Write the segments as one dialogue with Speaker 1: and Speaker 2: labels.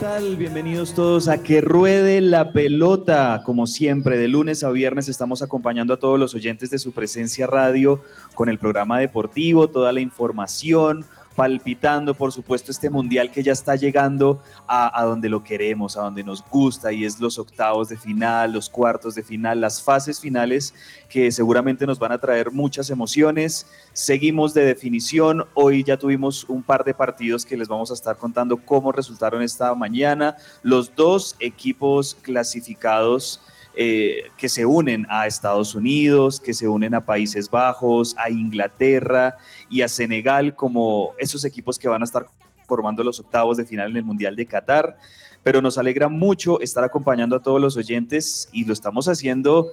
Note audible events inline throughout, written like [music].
Speaker 1: tal? Bienvenidos todos a Que Ruede la Pelota. Como siempre, de lunes a viernes estamos acompañando a todos los oyentes de su presencia radio con el programa deportivo, toda la información, palpitando, por supuesto, este mundial que ya está llegando a, donde lo queremos, a donde nos gusta, y es los octavos de final, los cuartos de final, las fases finales que seguramente nos van a traer muchas emociones. Seguimos de definición, hoy ya tuvimos un par de partidos que les vamos a estar contando cómo resultaron esta mañana. Los dos equipos clasificados eh, que se unen a Estados Unidos, que se unen a Países Bajos, a Inglaterra y a Senegal como esos equipos que van a estar formando los octavos de final en el Mundial de Qatar. Pero nos alegra mucho estar acompañando a todos los oyentes y lo estamos haciendo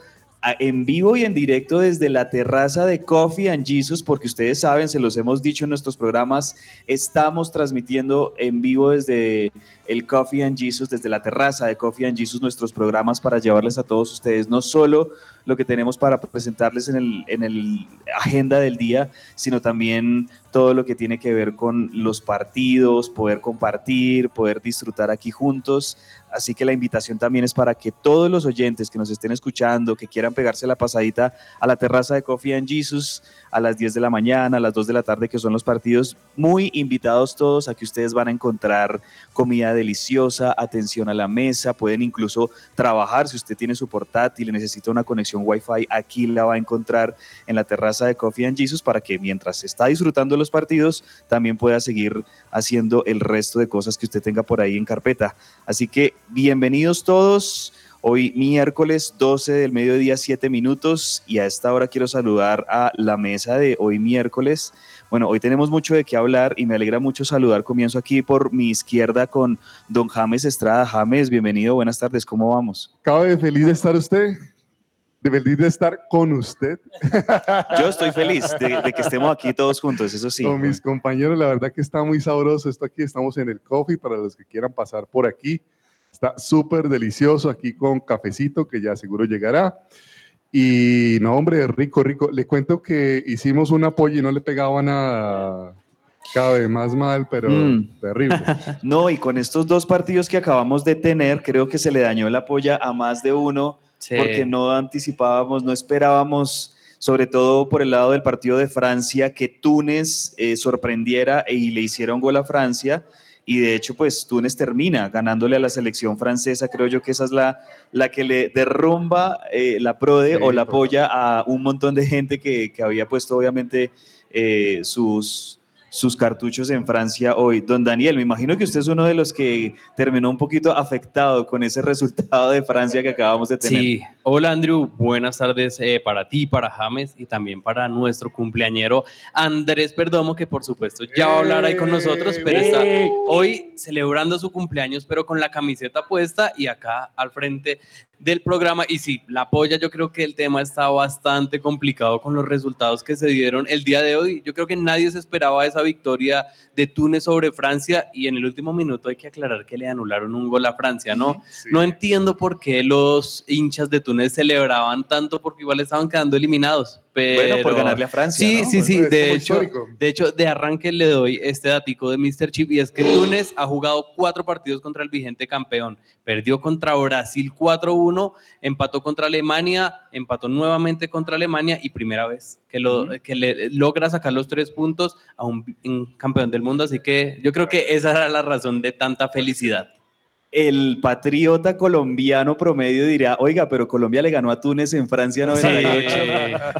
Speaker 1: en vivo y en directo desde la terraza de Coffee and Jesus, porque ustedes saben, se los hemos dicho en nuestros programas, estamos transmitiendo en vivo desde el Coffee and Jesus, desde la terraza de Coffee and Jesus, nuestros programas para llevarles a todos ustedes no solo lo que tenemos para presentarles en el, en el agenda del día, sino también todo lo que tiene que ver con los partidos, poder compartir, poder disfrutar aquí juntos. Así que la invitación también es para que todos los oyentes que nos estén escuchando, que quieran pegarse la pasadita a la terraza de Coffee and Jesus a las 10 de la mañana, a las 2 de la tarde, que son los partidos, muy invitados todos a que ustedes van a encontrar comida deliciosa, atención a la mesa, pueden incluso trabajar si usted tiene su portátil y necesita una conexión Wi-Fi, aquí la va a encontrar en la terraza de Coffee and Jesus para que mientras está disfrutando los partidos, también pueda seguir haciendo el resto de cosas que usted tenga por ahí en carpeta. Así que bienvenidos todos. Hoy miércoles 12 del mediodía, 7 minutos, y a esta hora quiero saludar a la mesa de hoy miércoles. Bueno, hoy tenemos mucho de qué hablar y me alegra mucho saludar. Comienzo aquí por mi izquierda con don James Estrada. James, bienvenido, buenas tardes, ¿cómo vamos?
Speaker 2: Cabe feliz de estar usted, de feliz de estar con usted. [laughs]
Speaker 1: Yo estoy feliz de, de, que estemos aquí todos juntos, eso sí.
Speaker 2: Con mis compañeros, la verdad que está muy sabroso esto aquí. Estamos en el coffee para los que quieran pasar por aquí. Está súper delicioso aquí con cafecito que ya seguro llegará. Y no, hombre, rico, rico. Le cuento que hicimos un apoyo y no le pegaban a cabe más mal, pero mm. terrible. [laughs]
Speaker 1: No, y con estos dos partidos que acabamos de tener, creo que se le dañó la polla a más de uno, sí. porque no anticipábamos, no esperábamos, sobre todo por el lado del partido de Francia, que Túnez eh, sorprendiera y le hiciera un gol a Francia y de hecho pues Túnez termina ganándole a la selección francesa, creo yo que esa es la, la que le derrumba eh, la PRODE sí, o la apoya a un montón de gente que, que había puesto obviamente eh, sus, sus cartuchos en Francia hoy. Don Daniel, me imagino que usted es uno de los que terminó un poquito afectado con ese resultado de Francia que acabamos de tener.
Speaker 3: Sí, hola Andrew, buenas tardes eh, para ti, para James y también para nuestro cumpleañero Andrés Perdomo, que por supuesto ya va a hablar ahí con nosotros, pero está hoy celebrando su cumpleaños, pero con la camiseta puesta y acá al frente del programa. Y sí, la polla, yo creo que el tema está bastante complicado con los resultados que se dieron el día de hoy. Yo creo que nadie se esperaba esa victoria de Túnez sobre Francia y en el último minuto hay que aclarar que le anularon un gol a Francia, ¿no? Sí. No entiendo por qué los hinchas de Túnez celebraban tanto porque igual estaban quedando eliminados. Pero...
Speaker 1: Bueno, por ganarle a Francia.
Speaker 3: Sí,
Speaker 1: ¿no?
Speaker 3: sí, sí. De hecho,
Speaker 2: histórico.
Speaker 3: de hecho, de arranque le doy este datico de Mr. Chip y es que Túnez ha jugado cuatro partidos contra el vigente campeón. Perdió contra Brasil 4-1, empató contra Alemania, empató nuevamente contra Alemania y primera vez que, lo, que le logra sacar los tres puntos a un, un campeón del mundo. Así que yo creo que esa era la razón de tanta felicidad.
Speaker 1: El patriota colombiano promedio diría, oiga, pero Colombia le ganó a Túnez en Francia 98.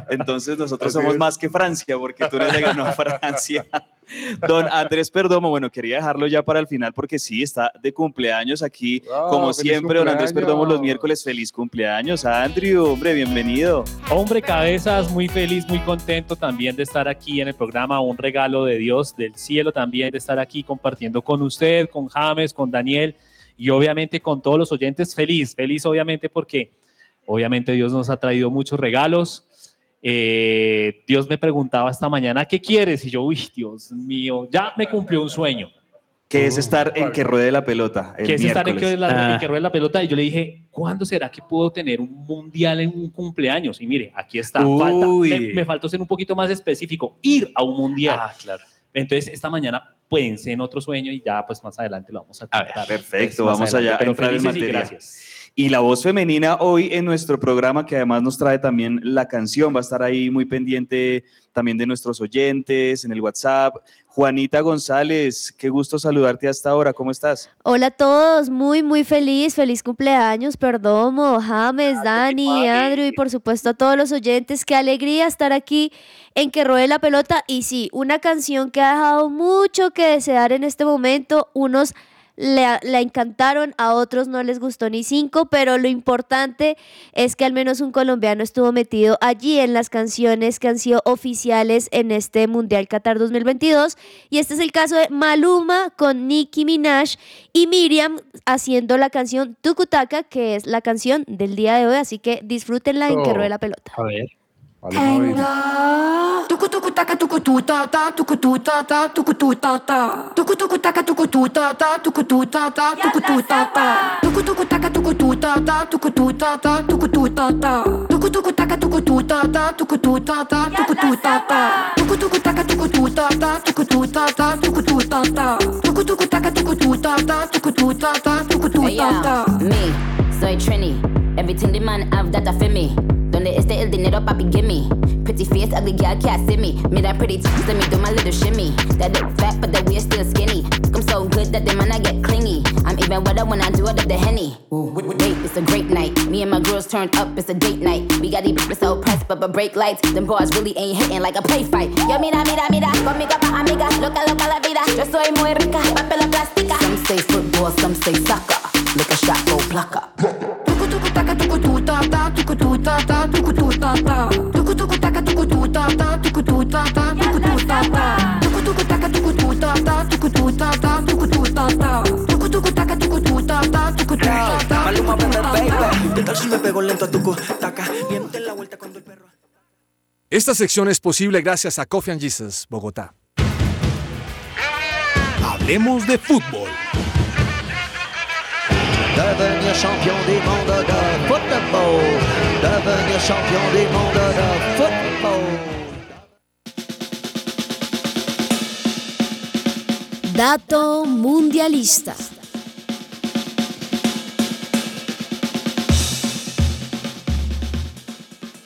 Speaker 1: Entonces [laughs] nosotros
Speaker 2: Así
Speaker 1: somos
Speaker 2: es.
Speaker 1: más que Francia, porque Túnez le ganó a Francia. [laughs] Don Andrés Perdomo, bueno, quería dejarlo ya para el final porque sí, está de cumpleaños aquí, como siempre, don Andrés. Perdomo los miércoles. Feliz cumpleaños, Andrew, hombre, bienvenido.
Speaker 4: Hombre, cabezas, muy feliz, muy contento también de estar aquí en el programa. Un regalo de Dios, del cielo también, de estar aquí compartiendo con usted, con James, con Daniel y obviamente con todos los oyentes. Feliz, feliz obviamente porque obviamente Dios nos ha traído muchos regalos. Eh, Dios me preguntaba esta mañana, ¿qué quieres? Y yo, uy, Dios mío, ya me cumplió un sueño.
Speaker 1: Que es estar en que ruede la pelota. El
Speaker 4: que es estar en que, la, en
Speaker 3: Ah.
Speaker 4: que ruede la pelota. Y yo le dije, ¿cuándo será que puedo tener un mundial en un cumpleaños? Y mire, aquí está. Falta- me, me faltó ser un poquito más específico, ir a un mundial.
Speaker 3: Ah, claro.
Speaker 4: Entonces, esta mañana pensé en otro sueño y ya, pues más adelante lo vamos a
Speaker 3: A ver,
Speaker 1: perfecto,
Speaker 4: Pues,
Speaker 1: vamos allá
Speaker 4: Pero
Speaker 1: entrar en
Speaker 4: y gracias.
Speaker 1: Y la voz femenina hoy en nuestro programa, que además nos trae también la canción, va a estar ahí muy pendiente también de nuestros oyentes en el WhatsApp. Juanita González, qué gusto saludarte hasta ahora, ¿cómo estás?
Speaker 5: Hola a todos, muy muy feliz, feliz cumpleaños, Perdomo, James, Dani, Andrew y por supuesto a todos los oyentes. Qué alegría estar aquí en Que Ruede la Pelota. Y sí, una canción que ha dejado mucho que desear en este momento. Unos le, la encantaron, a otros no les gustó ni cinco, pero lo importante es que al menos un colombiano estuvo metido allí en las canciones que han sido oficiales en este Mundial Qatar 2022. Y este es el caso de Maluma con Nicki Minaj y Miriam haciendo la canción Tukutaka, que es la canción del día de hoy. Así que disfrútenla en que
Speaker 2: Oh.
Speaker 5: ruede la pelota.
Speaker 3: A ver.
Speaker 2: Vale, Mavi.
Speaker 6: Tuku tuku taka tuku tu ta ta tuku tu ta ta tuku tu ta ta tuku tuku taka tuku tu ta ta tuku tu ta ta tuku tu ta ta tuku tuku taka tuku tu ta ta tuku tu ta ta tuku tu ta ta tuku tuku taka tuku tu ta ta tuku tu ta ta tuku tu ta ta tuku tuku taka tuku tu ta ta tuku tu ta ta tuku tu ta ta tuku tuku taka tuku tu ta ta tuku tu ta ta tuku tu
Speaker 7: Hey,
Speaker 6: ta
Speaker 7: yo,
Speaker 6: ta
Speaker 7: me, soy Trini. Everything the man have that I feel me. Donde esté el dinero, papi, give me. Pretty face, ugly girl can't see me. Me that pretty teeth, let me do my little shimmy. That look fat, but the waist still skinny. I'm so good that the man I get clingy. I'm even wetter when I do it at the henny. Wait, it's a great night. Me and my girls turned up, it's a date night. We got these bitches so pressed, but but break lights. Them bars really ain't hitting like a play fight. Yo, mira, mira, mira, conmigo pa' amiga. Loca, loca la vida. Yo soy muy rica, papel plástica. Some say football, some say soccer. Look a shot, go plucker.
Speaker 6: Taka tuku tu ta ta tuku tu ta ta tuku tu ta ta tuku tuku taka tuku tu ta ta tuku tu ta ta tuku tu ta ta tuku tuku taka tuku tu ta ta tuku tu ta ta tuku tu ta ta tuku tuku taka tuku tu ta ta tuku tu ta ta
Speaker 8: Maluma, baby,
Speaker 6: ta ta.
Speaker 8: baby. ¿Qué tal si me pego lento a tu taca? Diente la vuelta cuando el perro.
Speaker 9: Esta sección es posible gracias a Coffee and Jesus, Bogotá. Hablemos de fútbol.
Speaker 10: Devenir champion du monde de football. Devenir champion du monde de football.
Speaker 5: Dato mundialista.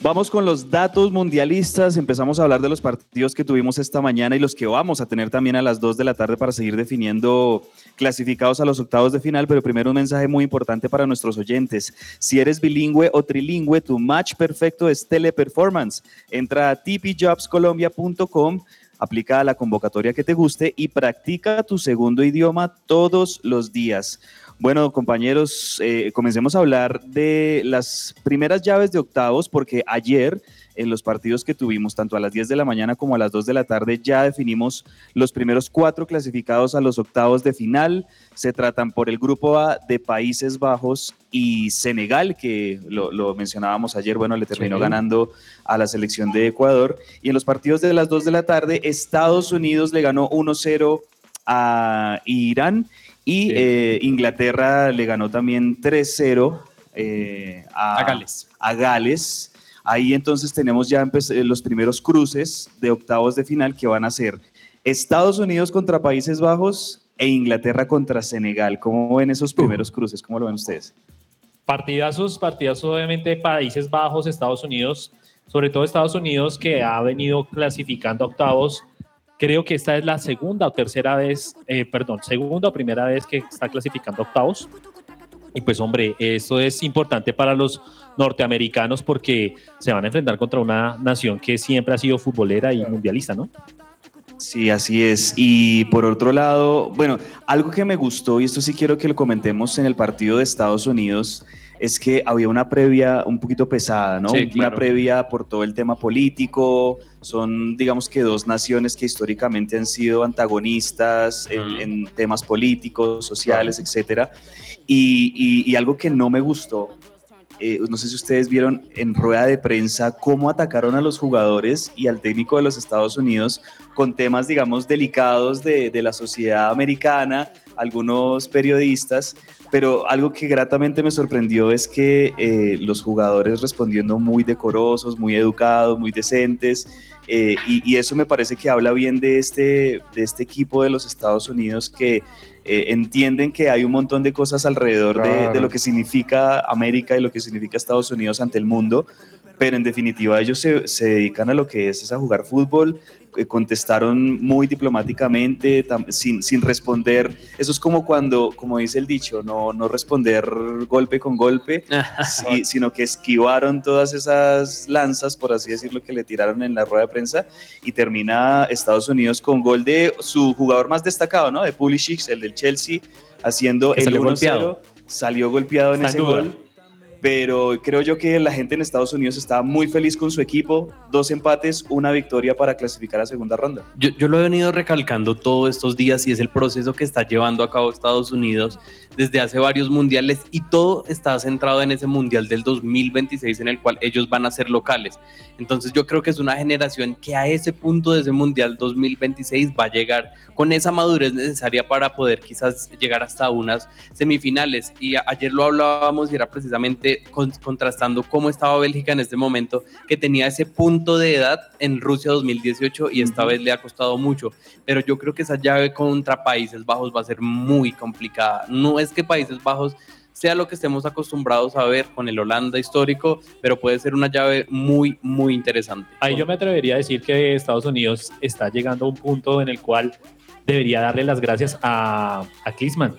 Speaker 1: Vamos con los datos mundialistas. Empezamos a hablar de los partidos que tuvimos esta mañana y los que vamos a tener también a las 2 de la tarde para seguir definiendo clasificados a los octavos de final. Pero primero un mensaje muy importante para nuestros oyentes. Si eres bilingüe o trilingüe, tu match perfecto es Teleperformance. Entra a tpjobscolombia.com aplica la convocatoria que te guste y practica tu segundo idioma todos los días. Bueno, compañeros, eh, comencemos a hablar de las primeras llaves de octavos, porque ayer en los partidos que tuvimos, tanto a las 10 de la mañana como a las 2 de la tarde, ya definimos los primeros cuatro clasificados a los octavos de final. Se tratan por el grupo A de Países Bajos y Senegal, que lo, lo mencionábamos ayer, bueno, le terminó
Speaker 4: Sí.
Speaker 1: ganando a la selección de Ecuador. Y en los partidos de las 2 de la tarde, Estados Unidos le ganó 1-0 a Irán y
Speaker 4: Sí.
Speaker 1: eh, Inglaterra le ganó también 3-0 eh, a,
Speaker 3: A Gales.
Speaker 1: a Gales. Ahí entonces tenemos ya empe- eh, los primeros cruces de octavos de final que van a ser Estados Unidos contra Países Bajos e Inglaterra contra Senegal. ¿Cómo ven esos primeros cruces? ¿Cómo lo ven ustedes?
Speaker 4: Partidazos, partidazos obviamente Países Bajos, Estados Unidos, sobre todo Estados Unidos que ha venido clasificando a octavos. Creo que esta es la segunda o tercera vez, eh, perdón, segunda o primera vez que está clasificando octavos. Y pues hombre, esto es importante para los norteamericanos porque se van a enfrentar contra una nación que siempre ha sido futbolera y mundialista, ¿no?
Speaker 1: Sí, así es. Y por otro lado, bueno, algo que me gustó, y esto sí quiero que lo comentemos en el partido de Estados Unidos, es que había una previa un poquito pesada, ¿no?
Speaker 3: Sí,
Speaker 1: Una previa por todo el tema político. Son, digamos que dos naciones que históricamente han sido antagonistas en, temas políticos, sociales, etcétera. Y, y- y algo que no me gustó, eh, no sé si ustedes vieron en rueda de prensa cómo atacaron a los jugadores y al técnico de los Estados Unidos con temas, digamos, delicados de, de la sociedad americana, algunos periodistas, pero algo que gratamente me sorprendió es que eh, los jugadores respondiendo muy decorosos, muy educados, muy decentes, eh, y, y eso me parece que habla bien de este, de este equipo de los Estados Unidos que eh, entienden que hay un montón de cosas alrededor de- de,
Speaker 2: Claro.
Speaker 1: lo que significa América y lo que significa Estados Unidos ante el mundo, pero en definitiva ellos se, se dedican a lo que es, es a jugar fútbol, contestaron muy diplomáticamente, sin, sin responder. Eso es como cuando, como dice el dicho, no, no responder golpe con golpe, [laughs] sino que esquivaron todas esas lanzas, por así decirlo, que le tiraron en la rueda de prensa y termina Estados Unidos con gol de su jugador más destacado, ¿no? De Pulisic, el del Chelsea, haciendo el
Speaker 3: salió
Speaker 1: 1-0.
Speaker 3: golpeado.
Speaker 1: Salió golpeado en ese
Speaker 4: duda.
Speaker 1: gol. Pero creo yo que la gente en Estados Unidos estaba muy feliz con su equipo. Dos empates, una victoria para clasificar a segunda ronda.
Speaker 3: Yo, yo lo he venido recalcando todos estos días y es el proceso que está llevando a cabo Estados Unidos desde hace varios mundiales y todo está centrado en ese mundial del 2026 en el cual ellos van a ser locales. Entonces yo creo que es una generación que a ese punto de ese mundial 2026 va a llegar con esa madurez necesaria para poder quizás llegar hasta unas semifinales. Y ayer lo hablábamos y era precisamente con- contrastando cómo estaba Bélgica en este momento, que tenía ese punto de edad en Rusia 2018 y esta vez le ha costado mucho. Pero yo creo que esa llave contra Países Bajos va a ser muy complicada. No es que Países Bajos sea lo que estemos acostumbrados a ver con el Holanda histórico, pero puede ser una llave muy, muy interesante.
Speaker 4: Ahí yo me atrevería a decir que Estados Unidos está llegando a un punto en el cual debería darle las gracias a, a Klinsmann.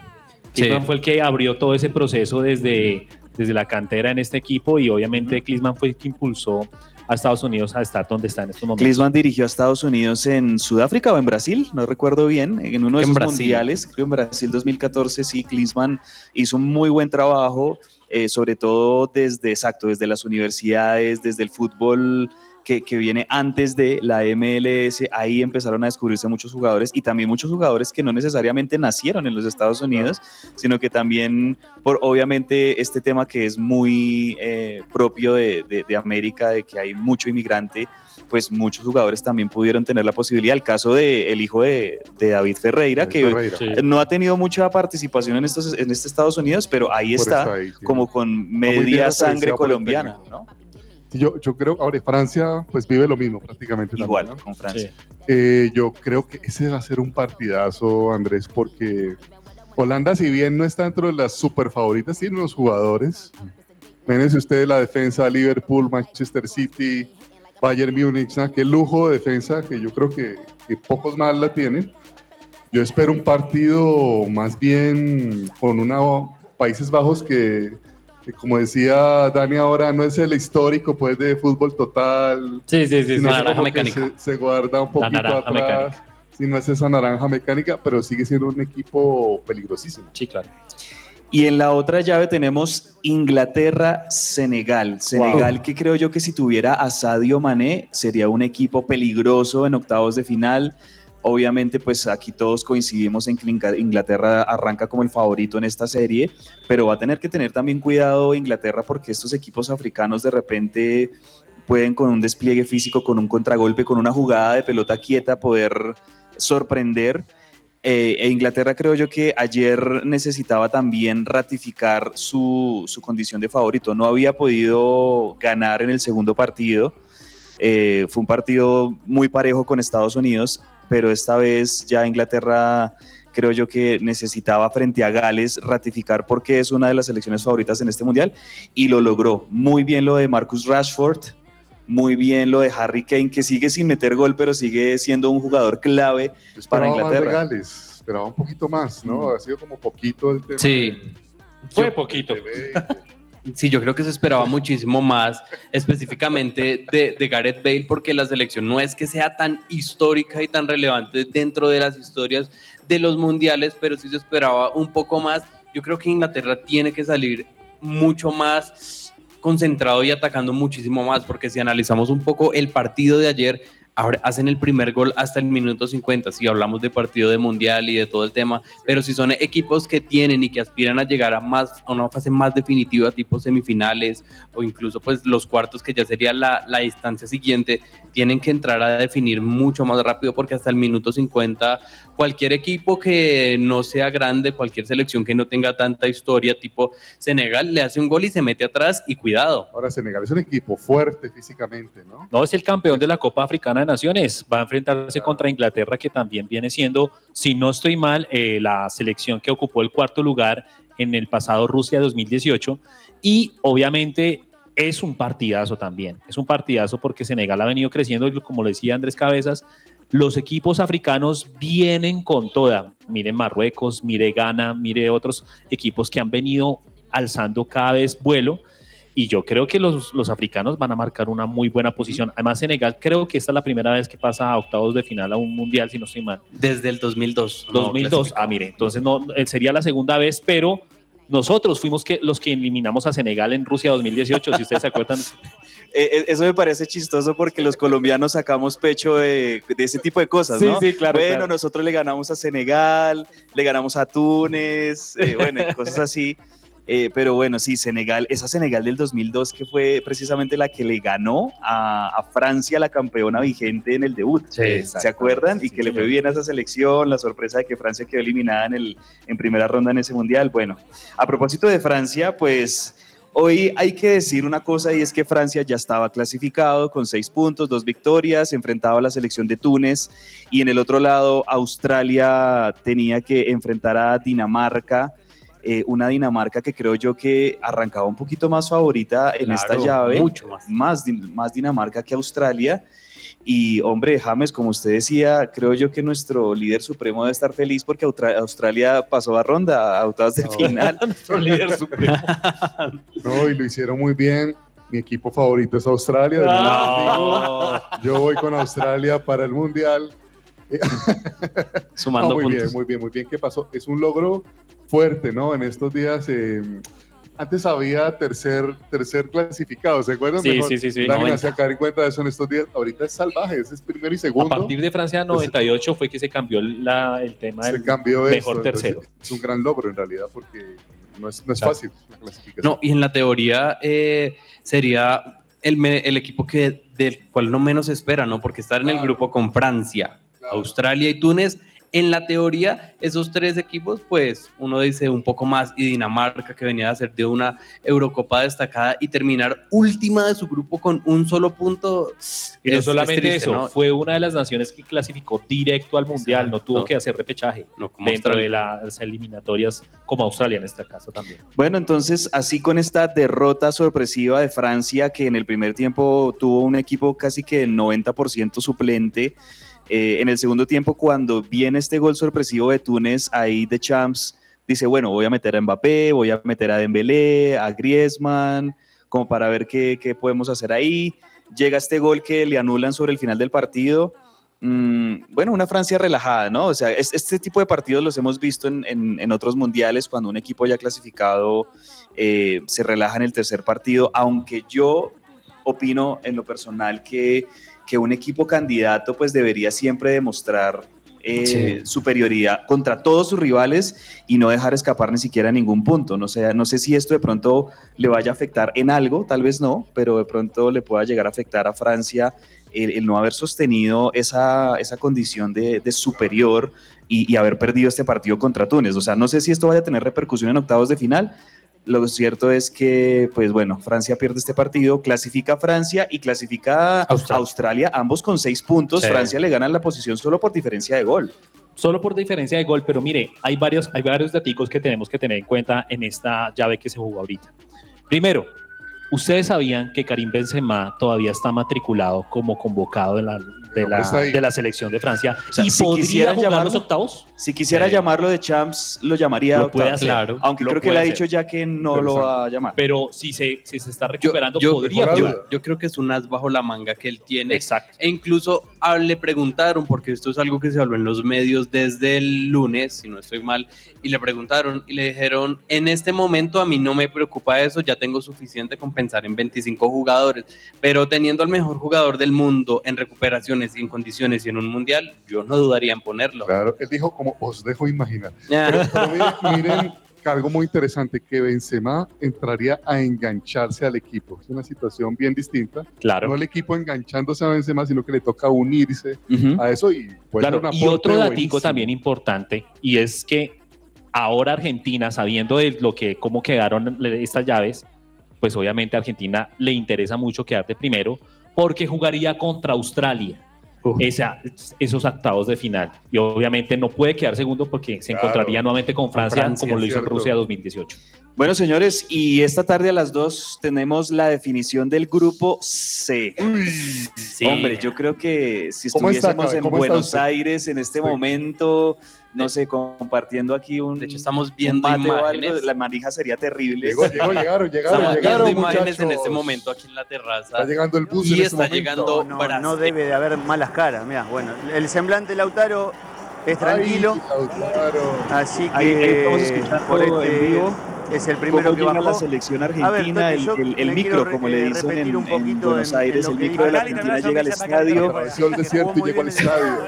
Speaker 3: Sí.
Speaker 4: Klinsmann fue el que abrió todo ese proceso desde, desde la cantera en este equipo y obviamente Klinsmann fue el que impulsó a Estados Unidos a estar donde está en estos momentos.
Speaker 1: Klinsmann dirigió a Estados Unidos en Sudáfrica o en Brasil, no recuerdo bien, en uno de
Speaker 3: Brasil.
Speaker 1: mundiales, creo en Brasil 2014, sí, Klinsmann hizo un muy buen trabajo, eh, sobre todo desde, exacto, desde las universidades, desde el fútbol que, que viene antes de la MLS, ahí empezaron a descubrirse muchos jugadores y también muchos jugadores que no necesariamente nacieron en los Estados Unidos, sino que también por obviamente este tema que es muy eh, propio de, de- de América, de que hay mucho inmigrante, pues muchos jugadores también pudieron tener la posibilidad. El caso de el hijo de, de David Ferreira, que
Speaker 2: Ferreira.
Speaker 4: Sí.
Speaker 1: no ha tenido mucha participación en estos en este Estados Unidos, pero ahí
Speaker 2: Por
Speaker 1: está,
Speaker 2: ahí,
Speaker 1: como con media sangre colombiana. ¿no?
Speaker 2: Sí, Yo, yo creo, ahora Francia pues vive lo mismo prácticamente. también,
Speaker 1: Igual
Speaker 2: ¿no?
Speaker 1: con Francia.
Speaker 2: Eh, yo creo que ese va a ser un partidazo, Andrés, porque Holanda, si bien no está dentro de las super favoritas, tiene unos jugadores. Imagínense ustedes la defensa, Liverpool, Manchester City, Bayern Múnich, ¿no? qué lujo de defensa que yo creo que, que pocos más la tienen. Yo espero un partido más bien con una Países Bajos que, como decía Dani ahora, no es el histórico pues de fútbol total,
Speaker 4: Sí, sí, sí.
Speaker 2: que
Speaker 3: naranja
Speaker 2: como que
Speaker 3: mecánica.
Speaker 2: Se, se guarda un poquito
Speaker 4: naranja
Speaker 2: atrás.
Speaker 4: mecánica.
Speaker 2: Si no es esa naranja mecánica, pero sigue siendo un equipo peligrosísimo.
Speaker 4: Sí, claro.
Speaker 1: Y en la otra llave tenemos Inglaterra-Senegal. Senegal que creo yo que si tuviera a Sadio Mané sería un equipo peligroso en octavos de final. Obviamente pues aquí todos coincidimos en que Inglaterra arranca como el favorito en esta serie, pero va a tener que tener también cuidado Inglaterra porque estos equipos africanos de repente pueden con un despliegue físico, con un contragolpe, con una jugada de pelota quieta poder sorprender. Eh, e Inglaterra creo yo que ayer necesitaba también ratificar su, su condición de favorito. No había podido ganar en el segundo partido. Eh, fue un partido muy parejo con Estados Unidos, pero esta vez ya Inglaterra creo yo que necesitaba frente a Gales ratificar porque es una de las selecciones favoritas en este mundial y lo logró. Muy bien lo de Marcus Rashford, muy bien lo de Harry Kane, que sigue sin meter gol, pero sigue siendo un jugador clave para
Speaker 2: esperaba más de
Speaker 1: Inglaterra.
Speaker 2: Gales, esperaba un poquito más, ¿no? Ha sido como poquito el tema.
Speaker 3: Sí.
Speaker 4: Fue poquito.
Speaker 3: Sí, yo creo que se esperaba muchísimo más, específicamente de, de, Gareth Bale, porque la selección no es que sea tan histórica y tan relevante dentro de las historias de los mundiales, pero sí se esperaba un poco más. Yo creo que Inglaterra tiene que salir mucho más concentrado y atacando muchísimo más, porque si analizamos un poco el partido de ayer, ahora hacen el primer gol hasta el minuto 50, si hablamos de partido de mundial y de todo el tema, pero si son equipos que tienen y que aspiran a llegar a más a una fase más definitiva, tipo semifinales o incluso pues los cuartos que ya sería la, la distancia siguiente, tienen que entrar a definir mucho más rápido porque hasta el minuto 50 cualquier equipo que no sea grande, cualquier selección que no tenga tanta historia, tipo Senegal, le hace un gol y se mete atrás y cuidado.
Speaker 2: Ahora Senegal es un equipo fuerte físicamente, ¿no?
Speaker 4: No, es el campeón de la Copa Africana de Naciones, va a enfrentarse contra Inglaterra, que también viene siendo, si no estoy mal, eh, la selección que ocupó el cuarto lugar en el pasado Rusia 2018 y obviamente es un partidazo también, es un partidazo porque Senegal ha venido creciendo, como le decía Andrés Cabezas, los equipos africanos vienen con toda. Mire Marruecos, mire Ghana, mire otros equipos que han venido alzando cada vez vuelo. Y yo creo que los, los, africanos van a marcar una muy buena posición. Además, Senegal creo que esta es la primera vez que pasa a octavos de final a un mundial, si no estoy mal.
Speaker 3: Desde el 2002.
Speaker 4: 2002. No, ah, mire, entonces no, eh, sería la segunda vez, pero nosotros fuimos que, los que eliminamos a Senegal en Rusia 2018, si ustedes se acuerdan. [laughs]
Speaker 1: Eh, eso me parece chistoso porque los colombianos sacamos pecho de, de ese tipo de cosas, ¿no?
Speaker 4: Sí, claro.
Speaker 1: Bueno,
Speaker 4: claro.
Speaker 1: nosotros le ganamos a Senegal, le ganamos a Túnez, eh, bueno, cosas así. Eh, pero bueno, sí, Senegal, esa Senegal del 2002 que fue precisamente la que le ganó a, a Francia, la campeona vigente en el debut.
Speaker 3: Sí,
Speaker 1: ¿Se acuerdan? y que le fue bien a esa selección, la sorpresa de que Francia quedó eliminada en, el, en primera ronda en ese mundial. Bueno, a propósito de Francia, pues Hoy hay que decir una cosa y es que Francia ya estaba clasificado con seis puntos, dos victorias, enfrentaba a la selección de Túnez y en el otro lado Australia tenía que enfrentar a Dinamarca, eh, una Dinamarca que creo yo que arrancaba un poquito más favorita en
Speaker 3: Claro,
Speaker 1: esta llave,
Speaker 3: mucho más.
Speaker 1: más, din- más Dinamarca que Australia. Y hombre, James, como usted decía, creo yo que nuestro líder supremo debe estar feliz porque Austra- Australia pasó a ronda, a octavos de final. [laughs]
Speaker 4: Nuestro líder supremo. [laughs]
Speaker 2: No, y lo hicieron muy bien. Mi equipo favorito es Australia.
Speaker 4: No.
Speaker 2: digo. Yo voy con Australia para el Mundial.
Speaker 3: Sumando [laughs]
Speaker 2: No, muy
Speaker 3: puntos.
Speaker 2: bien, muy bien, muy bien. ¿Qué pasó? Es un logro fuerte, ¿no? En estos días, eh, antes había tercer, tercer clasificado, ¿se acuerdan?
Speaker 4: Sí,
Speaker 2: Mejor,
Speaker 4: sí, sí, sí.
Speaker 2: Dani me
Speaker 4: 90.
Speaker 2: hacía caer en cuenta de eso en estos días. Ahorita es salvaje, ese es primero y
Speaker 4: A
Speaker 2: segundo.
Speaker 4: partir de Francia 98 fue que se cambió la- el tema
Speaker 2: se
Speaker 4: del
Speaker 2: cambió
Speaker 4: mejor
Speaker 2: esto, entonces,
Speaker 4: tercero.
Speaker 2: Es un gran logro en realidad porque no es, no es
Speaker 4: Claro.
Speaker 2: fácil la clasificación.
Speaker 3: No, y en la teoría eh, sería el, el equipo que del cual no menos se espera, ¿no? Porque estar en el grupo con Francia,
Speaker 2: Claro.
Speaker 3: Australia y Túnez, en la teoría, esos tres equipos, pues uno dice un poco más, y Dinamarca, que venía a ser de una Eurocopa destacada y terminar última de su grupo con un solo punto.
Speaker 4: Y no
Speaker 3: es-
Speaker 4: solamente
Speaker 3: es triste,
Speaker 4: eso,
Speaker 3: ¿no?
Speaker 4: fue una de las naciones que clasificó directo al Mundial, no tuvo que hacer repechaje
Speaker 3: No, como
Speaker 4: dentro
Speaker 3: Australia.
Speaker 4: de las eliminatorias, como Australia en este caso también.
Speaker 1: Bueno, entonces así con esta derrota sorpresiva de Francia, que en el primer tiempo tuvo un equipo casi que 90% suplente, eh, en el segundo tiempo cuando viene este gol sorpresivo de Túnez, ahí de Champs dice, bueno, voy a meter a Mbappé, voy a meter a Dembélé, a Griezmann, como para ver qué, qué podemos hacer ahí. Llega este gol que le anulan sobre el final del partido. Mm, bueno, una Francia relajada, ¿no? O sea, es- este tipo de partidos los hemos visto en, en- en otros mundiales, cuando un equipo ya clasificado eh, se relaja en el tercer partido, aunque yo opino en lo personal que, que un equipo candidato pues debería siempre demostrar eh,
Speaker 3: Sí.
Speaker 1: superioridad contra todos sus rivales y no dejar escapar ni siquiera ningún punto. No sé, no sé si esto de pronto le vaya a afectar en algo, tal vez no, pero de pronto le pueda llegar a afectar a Francia el, el no haber sostenido esa, esa condición de, de superior y, y haber perdido este partido contra Túnez. O sea, no sé si esto vaya a tener repercusión en octavos de final. Lo cierto es que, pues bueno, Francia pierde este partido, clasifica a Francia y clasifica a
Speaker 3: Australia.
Speaker 1: Australia, ambos con seis puntos.
Speaker 3: Sí.
Speaker 1: Francia le gana la posición solo por diferencia de gol.
Speaker 4: Solo por diferencia de gol, pero mire, hay varios, hay varios daticos que tenemos que tener en cuenta en esta llave que se jugó ahorita. Primero, Ustedes sabían que Karim Benzema todavía está matriculado como convocado de la, de la, de selección de Francia
Speaker 1: O sea,
Speaker 4: y
Speaker 1: si
Speaker 4: podría
Speaker 1: quisieran
Speaker 4: jugar
Speaker 1: llamarlo-
Speaker 4: los octavos.
Speaker 1: Si quisiera
Speaker 4: Sí.
Speaker 1: llamarlo de Champs, lo llamaría.
Speaker 4: Lo puede
Speaker 1: octavos.
Speaker 4: hacer,
Speaker 3: Claro,
Speaker 1: Aunque
Speaker 4: lo
Speaker 1: creo que le ha dicho ya que no
Speaker 2: Pero
Speaker 1: lo va a llamar.
Speaker 4: Pero si se, si se está
Speaker 3: Yo,
Speaker 4: recuperando,
Speaker 3: yo-
Speaker 4: podría
Speaker 2: duda.
Speaker 3: yo creo que es un as bajo la manga que él tiene.
Speaker 4: Exacto.
Speaker 3: E incluso ah, le preguntaron, porque esto es algo que se habló en los medios desde el lunes, si no estoy mal, y le preguntaron y le dijeron, en este momento a mí no me preocupa eso, ya tengo suficiente con pensar en 25 jugadores, pero teniendo al mejor jugador del mundo en recuperaciones y en condiciones y en un mundial, yo no dudaría en ponerlo.
Speaker 2: Claro, él dijo como os dejo imaginar. Pero, pero [laughs] miren, miren algo muy interesante, que Benzema entraría a engancharse al equipo. Es una situación bien distinta.
Speaker 4: Claro.
Speaker 2: No el equipo enganchándose a Benzema, sino que le toca unirse
Speaker 1: Ujú.
Speaker 2: a eso y puede
Speaker 4: Claro, y otro datico también importante, y es que ahora Argentina, sabiendo de lo que, cómo quedaron estas llaves, pues obviamente a Argentina le interesa mucho quedar de primero, porque jugaría contra Australia. Esa, esos octavos de final. Y obviamente no puede quedar segundo porque se
Speaker 2: Claro.
Speaker 4: encontraría nuevamente con Francia,
Speaker 3: Francia,
Speaker 4: como lo hizo en
Speaker 2: cierto.
Speaker 4: Rusia 2018.
Speaker 1: Bueno, señores, y esta tarde a las 2 tenemos la definición del grupo C.
Speaker 3: sí.
Speaker 1: Hombre, yo creo que si
Speaker 2: ¿Cómo está,
Speaker 1: estuviésemos en
Speaker 2: ¿Cómo está
Speaker 1: Buenos? Aires en este
Speaker 2: Sí.
Speaker 1: momento, no sé, compartiendo aquí un,
Speaker 3: De hecho, estamos viendo
Speaker 1: algo,
Speaker 3: imágenes.
Speaker 1: la manija sería terrible.
Speaker 2: Llegó, llegó, [laughs] llegaron, llegaron,
Speaker 3: Estamos viendo
Speaker 2: llegaron,
Speaker 3: imágenes en este momento aquí en la terraza.
Speaker 2: Está llegando el bus
Speaker 3: Y
Speaker 2: en este
Speaker 3: está llegando-
Speaker 11: No, no debe de haber malas caras. Mira, bueno, el semblante de Lautaro es tranquilo,
Speaker 2: Ay, Lautaro.
Speaker 11: así que
Speaker 1: Ahí, ahí estamos escuchando
Speaker 11: por este
Speaker 1: en vivo
Speaker 11: es el
Speaker 1: cómo
Speaker 11: primero que
Speaker 1: llega la
Speaker 11: bajó.
Speaker 1: selección
Speaker 11: A ver,
Speaker 1: argentina,
Speaker 11: yo
Speaker 1: el, el- el micro, como
Speaker 11: eh,
Speaker 1: le dicen en,
Speaker 11: un
Speaker 1: en Buenos
Speaker 11: en- en
Speaker 1: Aires,
Speaker 11: lo
Speaker 1: el micro de la. Argentina llega al estadio
Speaker 2: desierto [laughs] y llegó al estadio.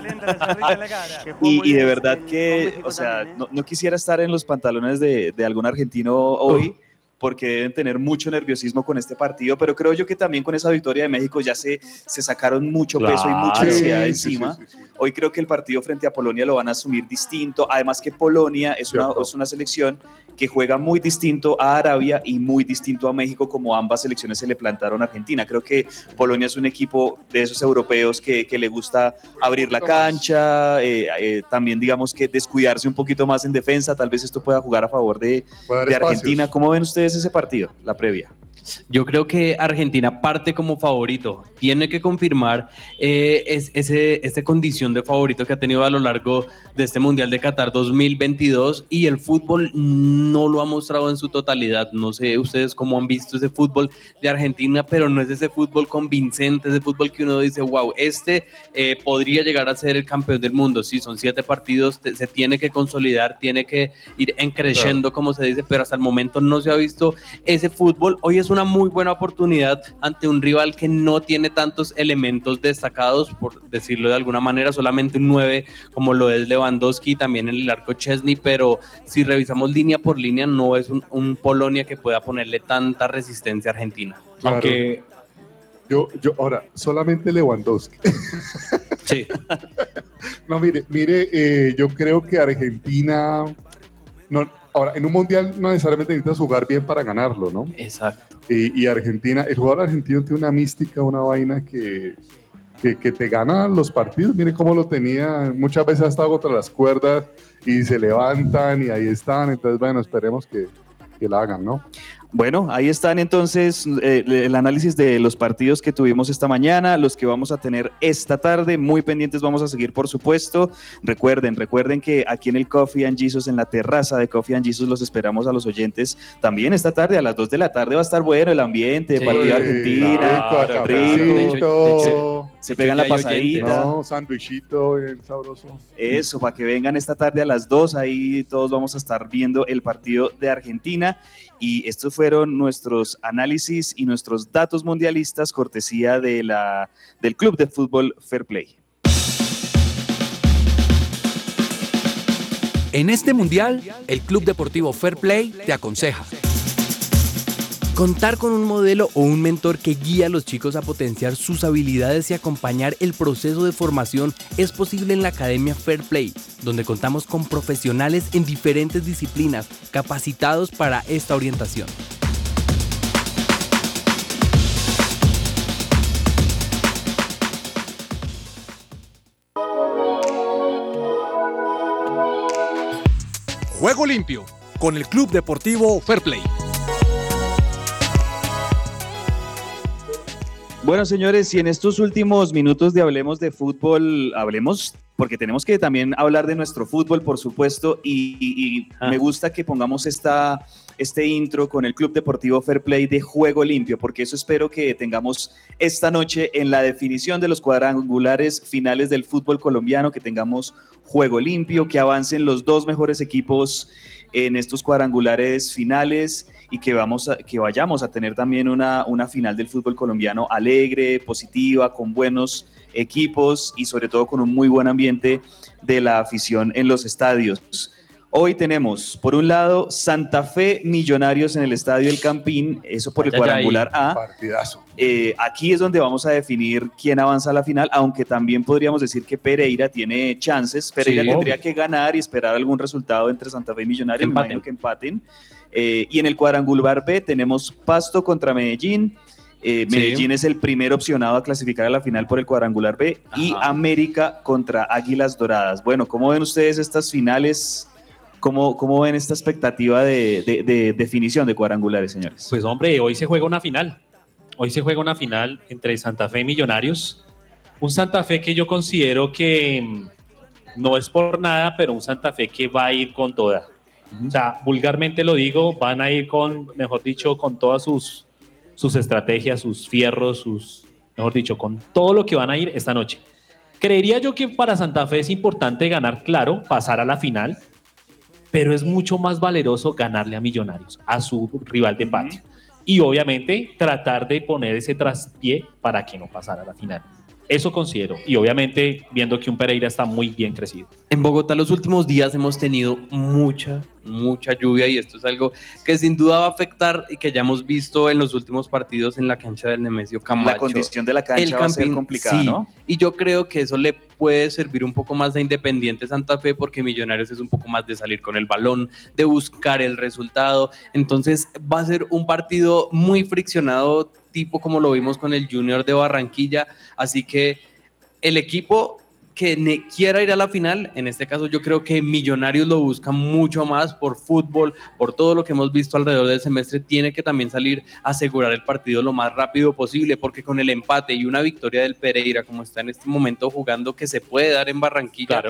Speaker 1: y, de verdad que, o sea, no, no quisiera estar en los pantalones de, de algún argentino hoy. porque deben tener mucho nerviosismo con este partido, pero creo yo que también con esa victoria de México ya se, se sacaron mucho peso y mucha
Speaker 4: Claro.
Speaker 1: ansiedad
Speaker 2: Sí,
Speaker 1: encima.
Speaker 2: sí, sí, sí.
Speaker 1: Hoy creo que el partido frente a Polonia lo van a asumir distinto. Además que Polonia es una, es una selección que juega muy distinto a Arabia y muy distinto a México, como ambas selecciones se le plantaron a Argentina. Creo que Polonia es un equipo de esos europeos que, que le gusta abrir la cancha, eh, eh, también digamos que descuidarse un poquito más en defensa. Tal vez esto pueda jugar a favor de, de. Argentina. ¿Cómo ven ustedes ese partido, la previa?
Speaker 3: Yo creo que Argentina parte como favorito. Tiene que confirmar eh, es, ese, esta condición de favorito que ha tenido a lo largo de este Mundial de Qatar 2022 y el fútbol no lo ha mostrado en su totalidad. No sé ustedes cómo han visto ese fútbol de Argentina, pero no es ese fútbol convincente, ese fútbol que uno dice, wow, este eh, podría llegar a ser el campeón del mundo. Sí, son siete partidos, te- se tiene que consolidar, tiene que ir en creciendo, como se dice, pero hasta el momento no se ha visto ese fútbol. Hoy es una muy buena oportunidad ante un rival que no tiene tantos elementos destacados, por decirlo de alguna manera, solamente un 9 como lo es Lewandowski, también en el arco Chesney, pero si revisamos línea por línea, no es un, un Polonia que pueda ponerle tanta resistencia a Argentina.
Speaker 2: Claro.
Speaker 4: Aunque
Speaker 2: Yo, yo, ahora, solamente Lewandowski. [laughs]
Speaker 3: Sí. [laughs]
Speaker 2: No, mire, mire, eh, yo creo que Argentina, no, ahora, en un mundial no necesariamente necesitas jugar bien para ganarlo, ¿no?
Speaker 3: Exacto.
Speaker 2: Y, y Argentina, el jugador argentino tiene una mística, una vaina que, que, que te gana los partidos. Mire cómo lo tenía, muchas veces ha estado contra las cuerdas y se levantan y ahí están. Entonces, bueno, esperemos que, que la hagan, ¿no?
Speaker 1: Bueno, ahí están entonces eh, el análisis de los partidos que tuvimos esta mañana, los que vamos a tener esta tarde, muy pendientes vamos a seguir por supuesto. Recuerden, recuerden que aquí en el Coffee and Jesus, en la terraza de Coffee and Jesus, los esperamos a los oyentes también esta tarde, a las 2 de la tarde va a estar bueno el ambiente,
Speaker 3: Sí,
Speaker 1: partido Argentina,
Speaker 2: rico,
Speaker 1: rico,
Speaker 2: cafecito,
Speaker 1: se pegan la pasadita.
Speaker 2: no, sándwichito, bien sabroso.
Speaker 1: Eso, para que vengan esta tarde a las 2, ahí todos vamos a estar viendo el partido de Argentina. Y estos fueron nuestros análisis y nuestros datos mundialistas, cortesía del Club de Fútbol Fair Play.
Speaker 9: En este mundial, el Club Deportivo Fair Play te aconseja.
Speaker 12: Contar con un modelo o un mentor que guíe a los chicos a potenciar sus habilidades y acompañar el proceso de formación es posible en la Academia Fair Play, donde contamos con profesionales en diferentes disciplinas capacitados para esta orientación.
Speaker 9: Juego limpio con el Club Deportivo Fair Play.
Speaker 1: Bueno, señores, y en estos últimos minutos de Hablemos de Fútbol, hablemos, porque tenemos que también hablar de nuestro fútbol, por supuesto, y,
Speaker 3: Ah.
Speaker 1: me gusta que pongamos esta, este intro con el Club Deportivo Fair Play de Juego Limpio, porque eso espero que tengamos esta noche en la definición de los cuadrangulares finales del fútbol colombiano, que tengamos Juego Limpio, que avancen los dos mejores equipos en estos cuadrangulares finales y que, vamos a- que vayamos a tener también una, una final del fútbol colombiano alegre, positiva, con buenos equipos y sobre todo con un muy buen ambiente de la afición en los estadios. Hoy tenemos, por un lado, Santa Fe Millonarios en el Estadio El Campín, eso por el cuadrangular A.
Speaker 2: Partidazo.
Speaker 1: Eh, aquí es donde vamos a definir quién avanza a la final, aunque también podríamos decir que Pereira tiene chances. Pereira
Speaker 3: Sí.
Speaker 1: tendría que ganar y esperar algún resultado entre Santa Fe y Millonarios, me
Speaker 3: Empaten.
Speaker 1: imagino que empaten. Eh, y en el cuadrangular B tenemos Pasto contra Medellín. Eh,
Speaker 3: Sí.
Speaker 1: Medellín es el primer opcionado a clasificar a la final por el cuadrangular B y
Speaker 3: Ajá.
Speaker 1: América contra Águilas Doradas. Bueno, ¿cómo ven ustedes estas finales? ¿Cómo, cómo ven esta expectativa de, de- de definición de cuadrangulares, señores?
Speaker 4: Pues hombre, hoy se juega una final. Hoy se juega una final entre Santa Fe y Millonarios. Un Santa Fe que yo considero que mm, no es por nada, pero un Santa Fe que va a ir con toda. O sea, vulgarmente lo digo, van a ir con, mejor dicho, con todas sus, sus estrategias, sus fierros, sus, mejor dicho, con todo lo que van a ir esta noche. Creería yo que para Santa Fe es importante ganar, claro, pasar a la final, pero es mucho más valeroso ganarle a Millonarios, a su rival de patio. Y obviamente tratar de poner ese traspié para que no pasara a la final. Eso considero. Y obviamente viendo que un Pereira está muy bien crecido.
Speaker 3: En Bogotá los últimos días hemos tenido mucha, mucha lluvia y esto es algo que sin duda va a afectar y que ya hemos visto en los últimos partidos en la cancha del Nemesio Camacho.
Speaker 1: La condición de la cancha
Speaker 3: El
Speaker 1: va a ser complicada,
Speaker 3: sí.
Speaker 1: ¿no?
Speaker 3: Y yo creo que eso le puede servir un poco más a Independiente Santa Fe porque Millonarios es un poco más de salir con el balón, de buscar el resultado. Entonces va a ser un partido muy friccionado, tipo como lo vimos con el Junior de Barranquilla. Así que el equipo que quiera ir a la final, en este caso yo creo que Millonarios lo busca mucho más por fútbol, por todo lo que hemos visto alrededor del semestre, tiene que también salir a asegurar el partido lo más rápido posible, porque con el empate y una victoria del Pereira, como está en este momento jugando, que se puede dar en Barranquilla,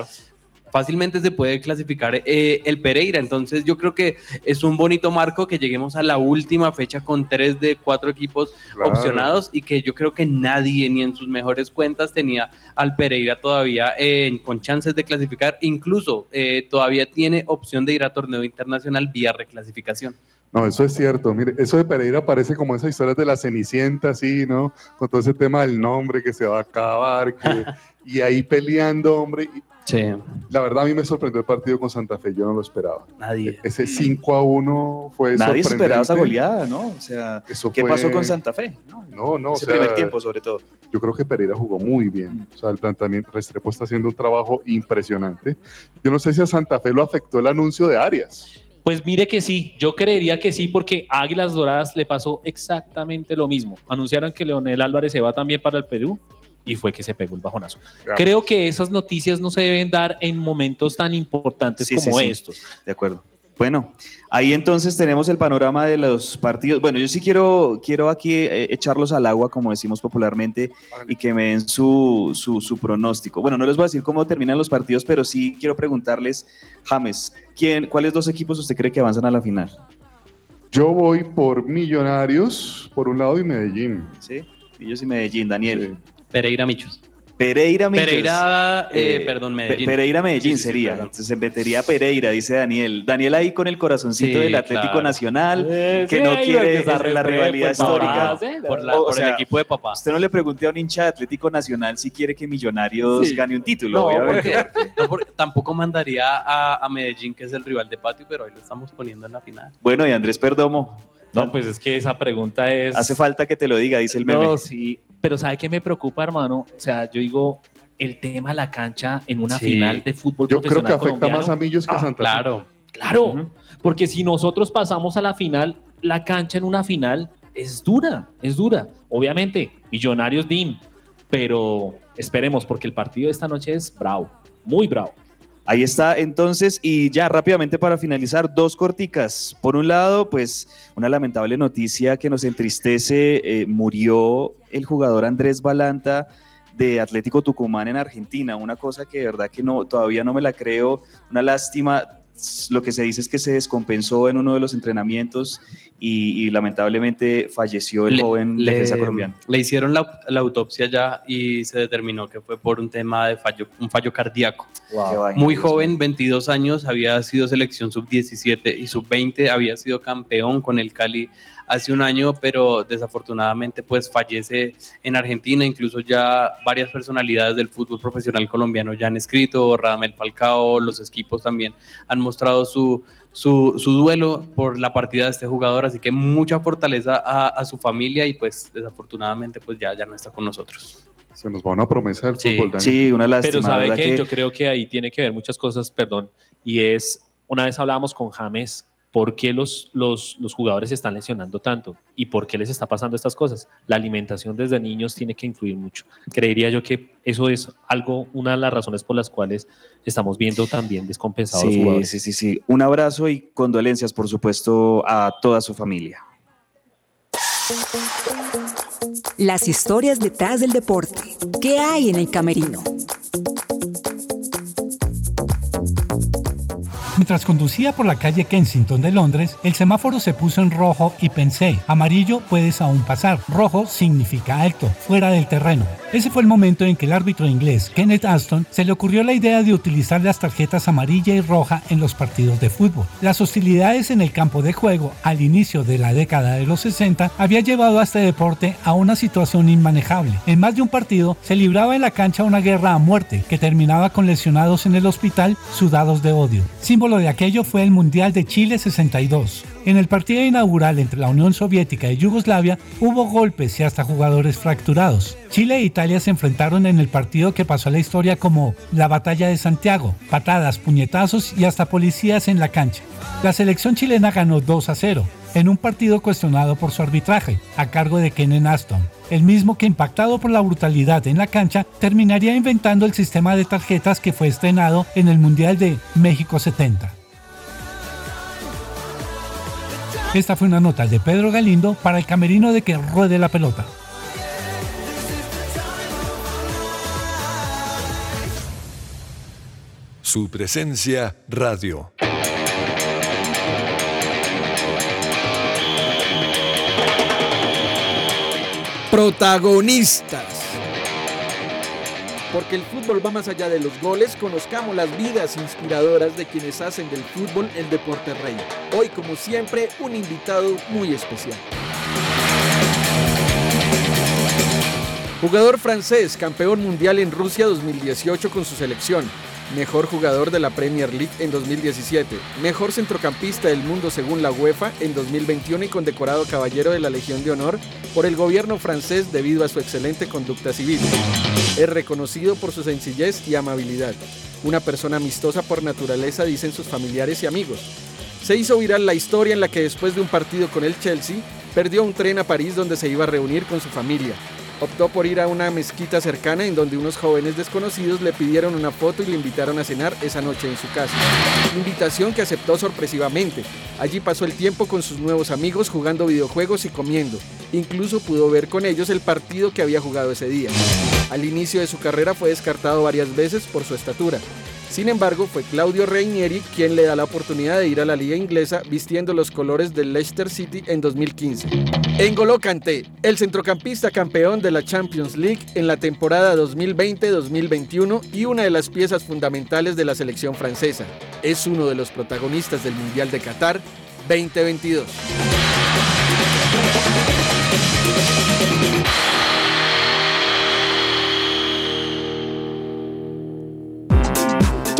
Speaker 3: fácilmente se puede clasificar eh, el Pereira. Entonces yo creo que es un bonito marco que lleguemos a la última fecha con tres de cuatro equipos
Speaker 2: Claro.
Speaker 3: opcionados y que yo creo que nadie ni en sus mejores cuentas tenía al Pereira todavía eh, con chances de clasificar. Incluso eh, todavía tiene opción de ir a torneo internacional vía reclasificación.
Speaker 2: No, eso es cierto. Mire, eso de Pereira parece como esas historias de la Cenicienta, así, ¿no? Con todo ese tema del nombre que se va a acabar, que- [laughs] y ahí peleando, hombre.
Speaker 3: Sí.
Speaker 2: La verdad, a mí me sorprendió el partido con Santa Fe, yo no lo esperaba.
Speaker 3: Nadie.
Speaker 2: Ese 5 a 1 fue
Speaker 1: Nadie
Speaker 2: sorprendente.
Speaker 1: esperaba esa goleada, ¿no? O sea,
Speaker 2: Eso
Speaker 1: ¿qué
Speaker 2: fue-
Speaker 1: pasó con Santa Fe?
Speaker 2: No, no, o
Speaker 1: Ese
Speaker 2: sea,
Speaker 1: primer tiempo, sobre todo.
Speaker 2: Yo creo que Pereira jugó muy bien. O sea, el planteamiento Restrepo está haciendo un trabajo impresionante. Yo no sé si a Santa Fe lo afectó el anuncio de Arias.
Speaker 4: Pues mire que sí, yo creería que sí, porque a Águilas Doradas le pasó exactamente lo mismo. Anunciaron que Leonel Álvarez se va también para el Perú y fue que se pegó el bajonazo.
Speaker 1: Claro.
Speaker 4: Creo que esas noticias no se deben dar en momentos tan importantes
Speaker 1: Sí, sí,
Speaker 4: como
Speaker 1: sí.
Speaker 4: estos.
Speaker 1: De acuerdo. Bueno, ahí entonces tenemos el panorama de los partidos. Bueno, yo sí quiero, quiero aquí eh, echarlos al agua, como decimos popularmente, y que me den su, su, su pronóstico. Bueno, no les voy a decir cómo terminan los partidos, pero sí quiero preguntarles, James, ¿quién, ¿cuáles dos equipos usted cree que avanzan a la final?
Speaker 2: Yo voy por Millonarios, por un lado, y Medellín.
Speaker 1: Sí, Millos y Medellín, Daniel.
Speaker 3: Pereira Michos.
Speaker 1: Pereira Millos.
Speaker 3: Pereira, eh,
Speaker 1: Eh,
Speaker 3: perdón,
Speaker 1: Pe-
Speaker 3: Medellín.
Speaker 1: Pereira Medellín
Speaker 3: Sí, sí, sí,
Speaker 1: sería. Entonces se metería Pereira, dice Daniel. Daniel ahí con el corazoncito
Speaker 3: Sí,
Speaker 1: del Atlético
Speaker 3: claro.
Speaker 1: Nacional,
Speaker 4: Eh,
Speaker 1: que
Speaker 4: sí,
Speaker 1: no quiere
Speaker 4: que
Speaker 1: la rivalidad
Speaker 4: pues,
Speaker 1: histórica.
Speaker 4: papá, sí,
Speaker 3: Por, la-
Speaker 1: O- o
Speaker 3: por
Speaker 1: sea,
Speaker 3: el equipo de papá.
Speaker 1: Usted no le pregunte a un hincha de Atlético Nacional si quiere que Millonarios
Speaker 3: Sí.
Speaker 1: gane un título,
Speaker 3: No,
Speaker 1: obviamente.
Speaker 3: porque- [laughs] no, porque tampoco mandaría a, a Medellín, que es el rival de patio, pero hoy lo estamos poniendo en la final.
Speaker 1: Bueno, y Andrés Perdomo,
Speaker 4: No, pues es que esa pregunta es...
Speaker 1: hace falta que te lo diga, dice el meme.
Speaker 4: No, sí, pero ¿sabe qué me preocupa, hermano? O sea, yo digo, el tema de la cancha en una
Speaker 3: Sí.
Speaker 4: final de fútbol
Speaker 2: Yo creo que afecta más a. Millos que a
Speaker 4: Ah,
Speaker 2: Santa.
Speaker 3: Claro.
Speaker 4: Claro, porque si nosotros pasamos a la final, la cancha en una final es dura, es dura. Obviamente, Millonarios DIM, pero esperemos porque el partido de esta noche es bravo, muy bravo.
Speaker 1: Ahí está entonces y ya rápidamente para finalizar, dos corticas. Por un lado, pues una lamentable noticia que nos entristece, eh, murió el jugador Andrés Balanta de Atlético Tucumán en Argentina, una cosa que de verdad que no, todavía no me la creo, una lástima, lo que se dice es que se descompensó en uno de los entrenamientos y, y lamentablemente falleció el
Speaker 3: Le-
Speaker 1: joven
Speaker 3: le-
Speaker 1: defensa colombiano.
Speaker 3: Le hicieron la, la autopsia ya y se determinó que fue por un tema de fallo, un fallo cardíaco.
Speaker 1: Vaina,
Speaker 3: Muy joven, 22 años, había sido selección sub-17 y sub-20, había sido campeón con el Cali hace un año, pero desafortunadamente pues fallece en Argentina, incluso ya varias personalidades del fútbol profesional colombiano ya han escrito, Radamel Falcao, los equipos también han mostrado su, su, su duelo por la partida de este jugador, así que mucha fortaleza a, a su familia y pues desafortunadamente pues ya, ya no está con nosotros.
Speaker 2: Se nos va una promesa del
Speaker 3: Sí.
Speaker 2: fútbol, Dani.
Speaker 1: Sí, una lástima.
Speaker 4: Pero sabe
Speaker 1: ¿verdad
Speaker 4: que
Speaker 1: que-
Speaker 4: yo creo que ahí tiene que ver muchas cosas, perdón, y es, una vez hablábamos con James, ¿por qué los, los, los jugadores se están lesionando tanto? ¿Y por qué les está pasando estas cosas? La alimentación desde niños tiene que influir mucho. Creería yo que eso es algo, una de las razones por las cuales estamos viendo también descompensados los
Speaker 1: Sí,
Speaker 4: jugadores.
Speaker 1: sí, sí, sí. Un abrazo y condolencias, por supuesto, a toda su familia.
Speaker 13: Las historias detrás del deporte. ¿Qué hay en el camerino?
Speaker 14: Mientras conducía por la calle Kensington de Londres, el semáforo se puso en rojo y pensé, amarillo puedes aún pasar, rojo significa alto, fuera del terreno. Ese fue el momento en que el árbitro inglés Kenneth Aston se le ocurrió la idea de utilizar las tarjetas amarilla y roja en los partidos de fútbol. Las hostilidades en el campo de juego al inicio de la década de los 60 había llevado a este deporte a una situación inmanejable. En más de un partido se libraba en la cancha una guerra a muerte que terminaba con lesionados en el hospital sudados de odio. Símbolo de aquello fue el Mundial de Chile 62. En el partido inaugural entre la Unión Soviética y Yugoslavia hubo golpes y hasta jugadores fracturados. Chile e Italia se enfrentaron en el partido que pasó a la historia como la Batalla de Santiago, patadas, puñetazos y hasta policías en la cancha. La selección chilena ganó 2 a 0 en un partido cuestionado por su arbitraje, a cargo de Kenen Aston, el mismo que impactado por la brutalidad en la cancha terminaría inventando el sistema de tarjetas que fue estrenado en el Mundial de México 70. Esta fue una nota de Pedro Galindo para el camerino de que ruede la pelota.
Speaker 15: Su presencia radio.
Speaker 16: Protagonistas. Porque el fútbol va más allá de los goles, conozcamos las vidas inspiradoras de quienes hacen del fútbol el deporte rey. Hoy, como siempre, un invitado muy especial. Jugador francés, campeón mundial en Rusia 2018 con su selección. Mejor jugador de la Premier League en 2017. Mejor centrocampista del mundo según la UEFA en 2021 y condecorado caballero de la Legión de Honor por el gobierno francés debido a su excelente conducta civil. Es reconocido por su sencillez y amabilidad. Una persona amistosa por naturaleza, dicen sus familiares y amigos. Se hizo viral la historia en la que después de un partido con el Chelsea, perdió un tren a París donde se iba a reunir con su familia. Optó por ir a una mezquita cercana en donde unos jóvenes desconocidos le pidieron una foto y le invitaron a cenar esa noche en su casa. Invitación que aceptó sorpresivamente. Allí pasó el tiempo con sus nuevos amigos jugando videojuegos y comiendo. Incluso pudo ver con ellos el partido que había jugado ese día. Al inicio de su carrera fue descartado varias veces por su estatura. Sin embargo, fue Claudio Reinieri quien le da la oportunidad de ir a la liga inglesa vistiendo los colores del Leicester City en 2015. N'Golo Kanté, el centrocampista campeón de la Champions League en la temporada 2020-2021 y una de las piezas fundamentales de la selección francesa. Es uno de los protagonistas del Mundial de Qatar 2022.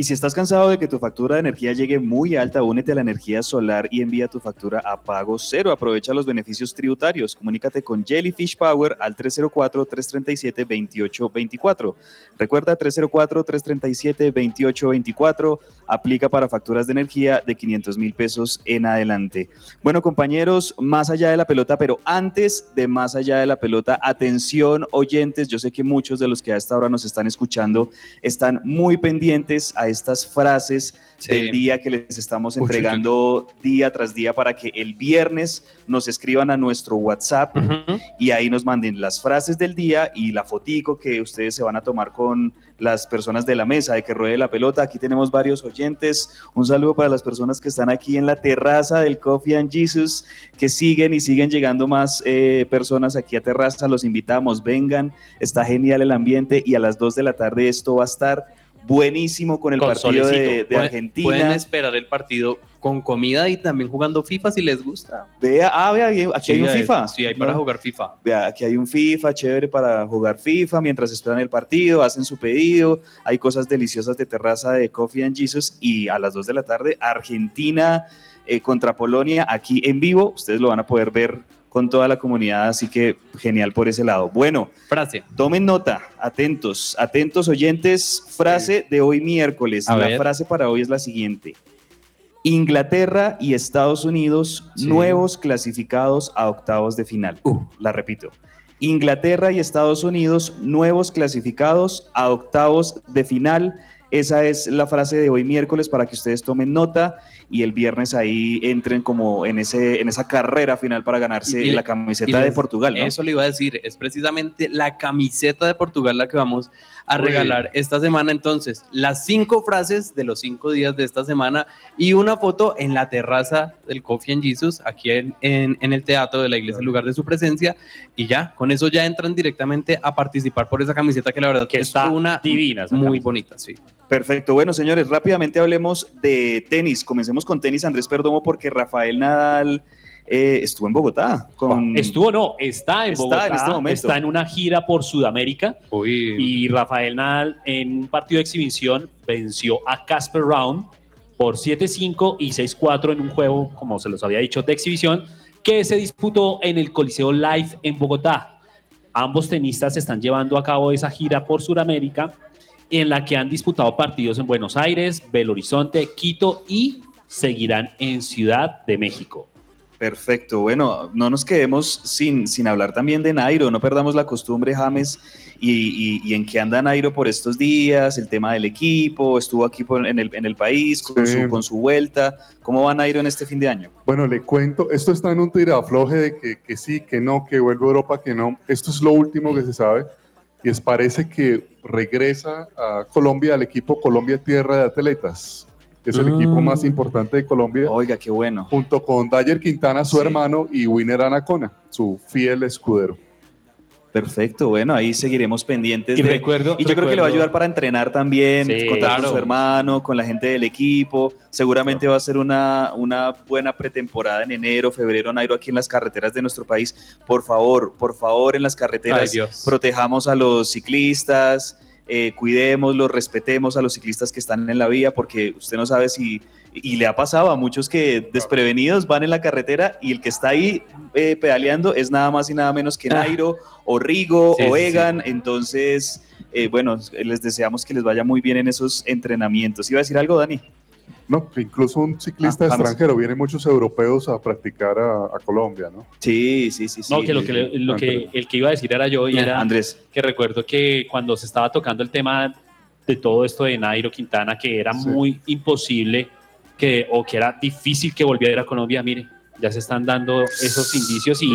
Speaker 1: Y si estás cansado de que tu factura de energía llegue muy alta, únete a la energía solar y envía tu factura a pago cero. Aprovecha los beneficios tributarios. Comunícate con Jellyfish Power al 304-337-2824. Recuerda 304-337-2824. Aplica para facturas de energía de 500 mil pesos en adelante. Bueno, compañeros, más allá de la pelota, pero antes de más allá de la pelota, atención oyentes, yo sé que muchos de los que a esta hora nos están escuchando están muy pendientes a estas frases del día que les estamos
Speaker 3: Uy,
Speaker 1: entregando día tras día para que el viernes nos escriban a nuestro WhatsApp y ahí nos manden las frases del día y la fotico que ustedes se van a tomar con las personas de la mesa de que ruede la pelota. Aquí tenemos varios oyentes. Un saludo para las personas que están aquí en la terraza del Coffee and Jesus, que siguen y siguen llegando más eh, personas aquí a terraza. Los invitamos, vengan. Está genial el ambiente y a las 2 de la tarde esto va a estar buenísimo con el
Speaker 3: Con
Speaker 1: partido de, Argentina.
Speaker 3: Pueden esperar el partido con comida y también jugando FIFA si les gusta.
Speaker 1: Vea, ah, vea, aquí hay un FIFA.
Speaker 3: sí, hay para
Speaker 1: ¿no?
Speaker 3: jugar FIFA.
Speaker 1: Vea, aquí hay un FIFA chévere para jugar FIFA mientras esperan el partido, hacen su pedido. Hay cosas deliciosas de terraza de Coffee and Jesus. Y a las 2 de la tarde, Argentina eh, contra Polonia, aquí en vivo. Ustedes lo van a poder ver con toda la comunidad, así que genial por ese lado. Bueno,
Speaker 3: frase.
Speaker 1: Tomen nota, atentos, atentos oyentes. Frase de hoy miércoles.
Speaker 3: A
Speaker 1: la
Speaker 3: ver.
Speaker 1: frase para hoy es la siguiente. Inglaterra y Estados Unidos nuevos clasificados a octavos de final. La repito. Inglaterra y Estados Unidos nuevos clasificados a octavos de final. Esa es la frase de hoy miércoles para que ustedes tomen nota y el viernes ahí entren como en, ese, en esa carrera final para ganarse
Speaker 3: Y-
Speaker 1: la
Speaker 3: y
Speaker 1: camiseta
Speaker 3: les-
Speaker 1: de Portugal. ¿no?
Speaker 3: Eso le iba a decir, es precisamente la camiseta de Portugal la que vamos a
Speaker 1: Uy.
Speaker 3: regalar esta semana. Entonces, las cinco frases de los cinco días de esta semana y una foto en la terraza del Coffee and Jesus, aquí en, en- en el teatro de la iglesia, en lugar de su presencia. Y ya, con eso ya entran directamente a participar por esa camiseta que la verdad que es una
Speaker 4: divina.
Speaker 3: Muy bonita, sí.
Speaker 1: Perfecto. Bueno, señores, rápidamente hablemos de tenis. Comencemos con tenis, Andrés Perdomo, porque Rafael Nadal eh, estuvo en Bogotá. Con...
Speaker 4: Estuvo, no, está en
Speaker 1: Está
Speaker 4: Bogotá,
Speaker 1: en este momento.
Speaker 4: está en una gira por Sudamérica y Rafael Nadal en un partido de exhibición venció a Casper Round por 7-5 y 6-4 en un juego, como se los había dicho, de exhibición que se disputó en el Coliseo Live en Bogotá. Ambos tenistas están llevando a cabo esa gira por Sudamérica en la que han disputado partidos en Buenos Aires, Belo Horizonte, Quito y seguirán en Ciudad de México.
Speaker 1: Perfecto. Bueno, no nos quedemos sin, sin hablar también de Nairo. No perdamos la costumbre, James, y, y- y en qué anda Nairo por estos días, el tema del equipo, estuvo aquí por- en, el, en el país con,
Speaker 2: Sí.
Speaker 1: su, con su vuelta. ¿Cómo va Nairo en este fin de año?
Speaker 2: Bueno, le cuento, esto está en un tirafloje de que, que sí, que no, que vuelve a Europa, que no. Esto es lo último que se sabe. Y es parece que regresa a Colombia al equipo Colombia Tierra de Atletas. que Es el equipo más importante de Colombia.
Speaker 1: Oiga, qué bueno.
Speaker 2: Junto con Dyer Quintana, su hermano, y Winner Anacona, su fiel escudero.
Speaker 1: Perfecto, bueno, ahí seguiremos pendientes.
Speaker 4: Y
Speaker 1: de-
Speaker 4: recuerdo-
Speaker 1: y yo creo que le va a ayudar para entrenar también,
Speaker 4: Sí,
Speaker 1: contar con su hermano, con la gente del equipo. Seguramente va a ser una, una buena pretemporada en enero, febrero, Nairo, aquí en las carreteras de nuestro país. Por favor, por favor, en las carreteras
Speaker 3: Ay,
Speaker 1: protejamos a los ciclistas, eh, cuidémoslos, respetemos a los ciclistas que están en la vía, porque usted no sabe si, y le ha pasado a muchos que desprevenidos van en la carretera y el que está ahí eh, pedaleando es nada más y nada menos que Nairo o Rigo
Speaker 3: Sí,
Speaker 1: o
Speaker 3: sí, sí.
Speaker 1: Egan, entonces, eh, bueno, les deseamos que les vaya muy bien en esos entrenamientos. ¿Iba a decir algo, Dani?
Speaker 2: No, que incluso un ciclista
Speaker 1: Ah,
Speaker 2: extranjero, vienen muchos europeos a practicar a, a Colombia, ¿no?
Speaker 1: Sí, sí, sí.
Speaker 4: No, que lo que, le- lo que el que iba a decir era yo y
Speaker 1: Ya,
Speaker 4: era
Speaker 1: Andrés.
Speaker 4: que recuerdo que cuando se estaba tocando el tema de todo esto de Nairo Quintana, que era
Speaker 2: Sí.
Speaker 4: muy imposible que o que era difícil que volviera a Colombia, mire, ya se están dando esos indicios y,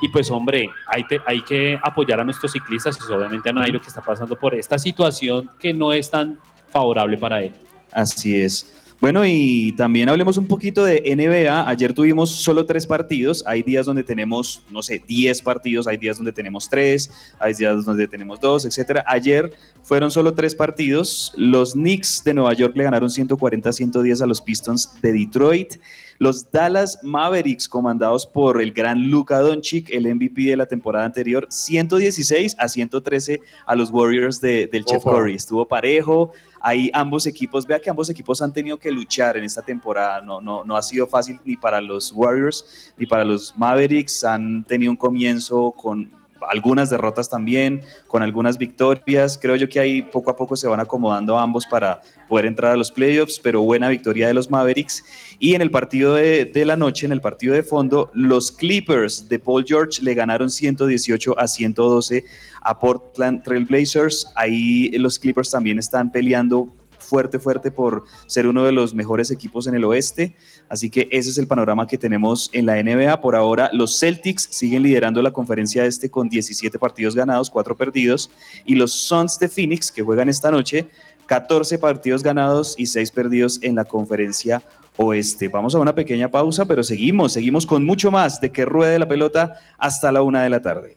Speaker 4: y pues hombre, hay, te- hay que apoyar a nuestros ciclistas y obviamente a Nairo que está pasando por esta situación que no es tan favorable para él.
Speaker 1: Así es. Bueno, y también hablemos un poquito de NBA. Ayer tuvimos solo tres partidos. Hay días donde tenemos, no sé, 10 partidos, hay días donde tenemos tres, hay días donde tenemos dos, etcétera. Ayer fueron solo tres partidos. Los Knicks de Nueva York le ganaron 140-110 a los Pistons de Detroit. Los Dallas Mavericks, comandados por el gran Luka Doncic, el MVP de la temporada anterior, 116 a 113 a los Warriors de- del Chef. Curry. Estuvo parejo. Ahí ambos equipos, vea que ambos equipos han tenido que luchar en esta temporada. No, no, no ha sido fácil ni para los Warriors ni para los Mavericks. Han tenido un comienzo con algunas derrotas también, con algunas victorias. Creo yo que ahí poco a poco se van acomodando ambos para poder entrar a los playoffs, pero buena victoria de los Mavericks. Y en el partido de, de la noche, en el partido de fondo, los Clippers de Paul George le ganaron 118 a 112 a Portland Trail Blazers. Ahí los Clippers también están peleando fuerte, fuerte por ser uno de los mejores equipos en el oeste. Así que ese es el panorama que tenemos en la NBA. Por ahora, los Celtics siguen liderando la conferencia este con 17 partidos ganados, 4 perdidos. Y los Suns de Phoenix, que juegan esta noche, 14 partidos ganados y 6 perdidos en la conferencia oeste. Vamos a una pequeña pausa, pero seguimos, seguimos con mucho más de que ruede la pelota hasta la una de la tarde.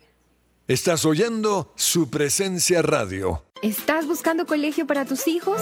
Speaker 15: Estás oyendo su presencia radio.
Speaker 17: ¿Estás buscando colegio para tus hijos?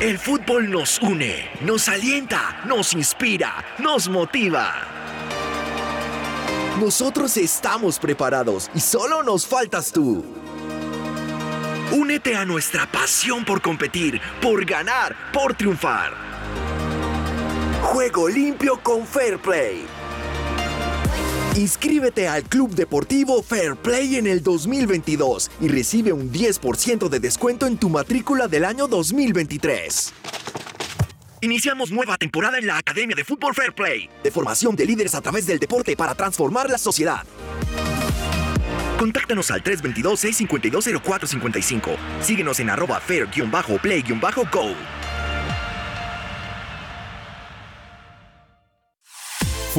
Speaker 18: El fútbol nos une, nos alienta, nos inspira, nos motiva. Nosotros estamos preparados y solo nos faltas tú. Únete a nuestra pasión por competir, por ganar, por triunfar. Juego limpio con Fair Play. Inscríbete al Club Deportivo Fair Play en el 2022 y recibe un 10% de descuento en tu matrícula del año 2023. Iniciamos nueva temporada en la Academia de Fútbol Fair Play, de formación de líderes a través del deporte para transformar la sociedad. Contáctanos al 322-652-0455. Síguenos en arroba fair-play-go.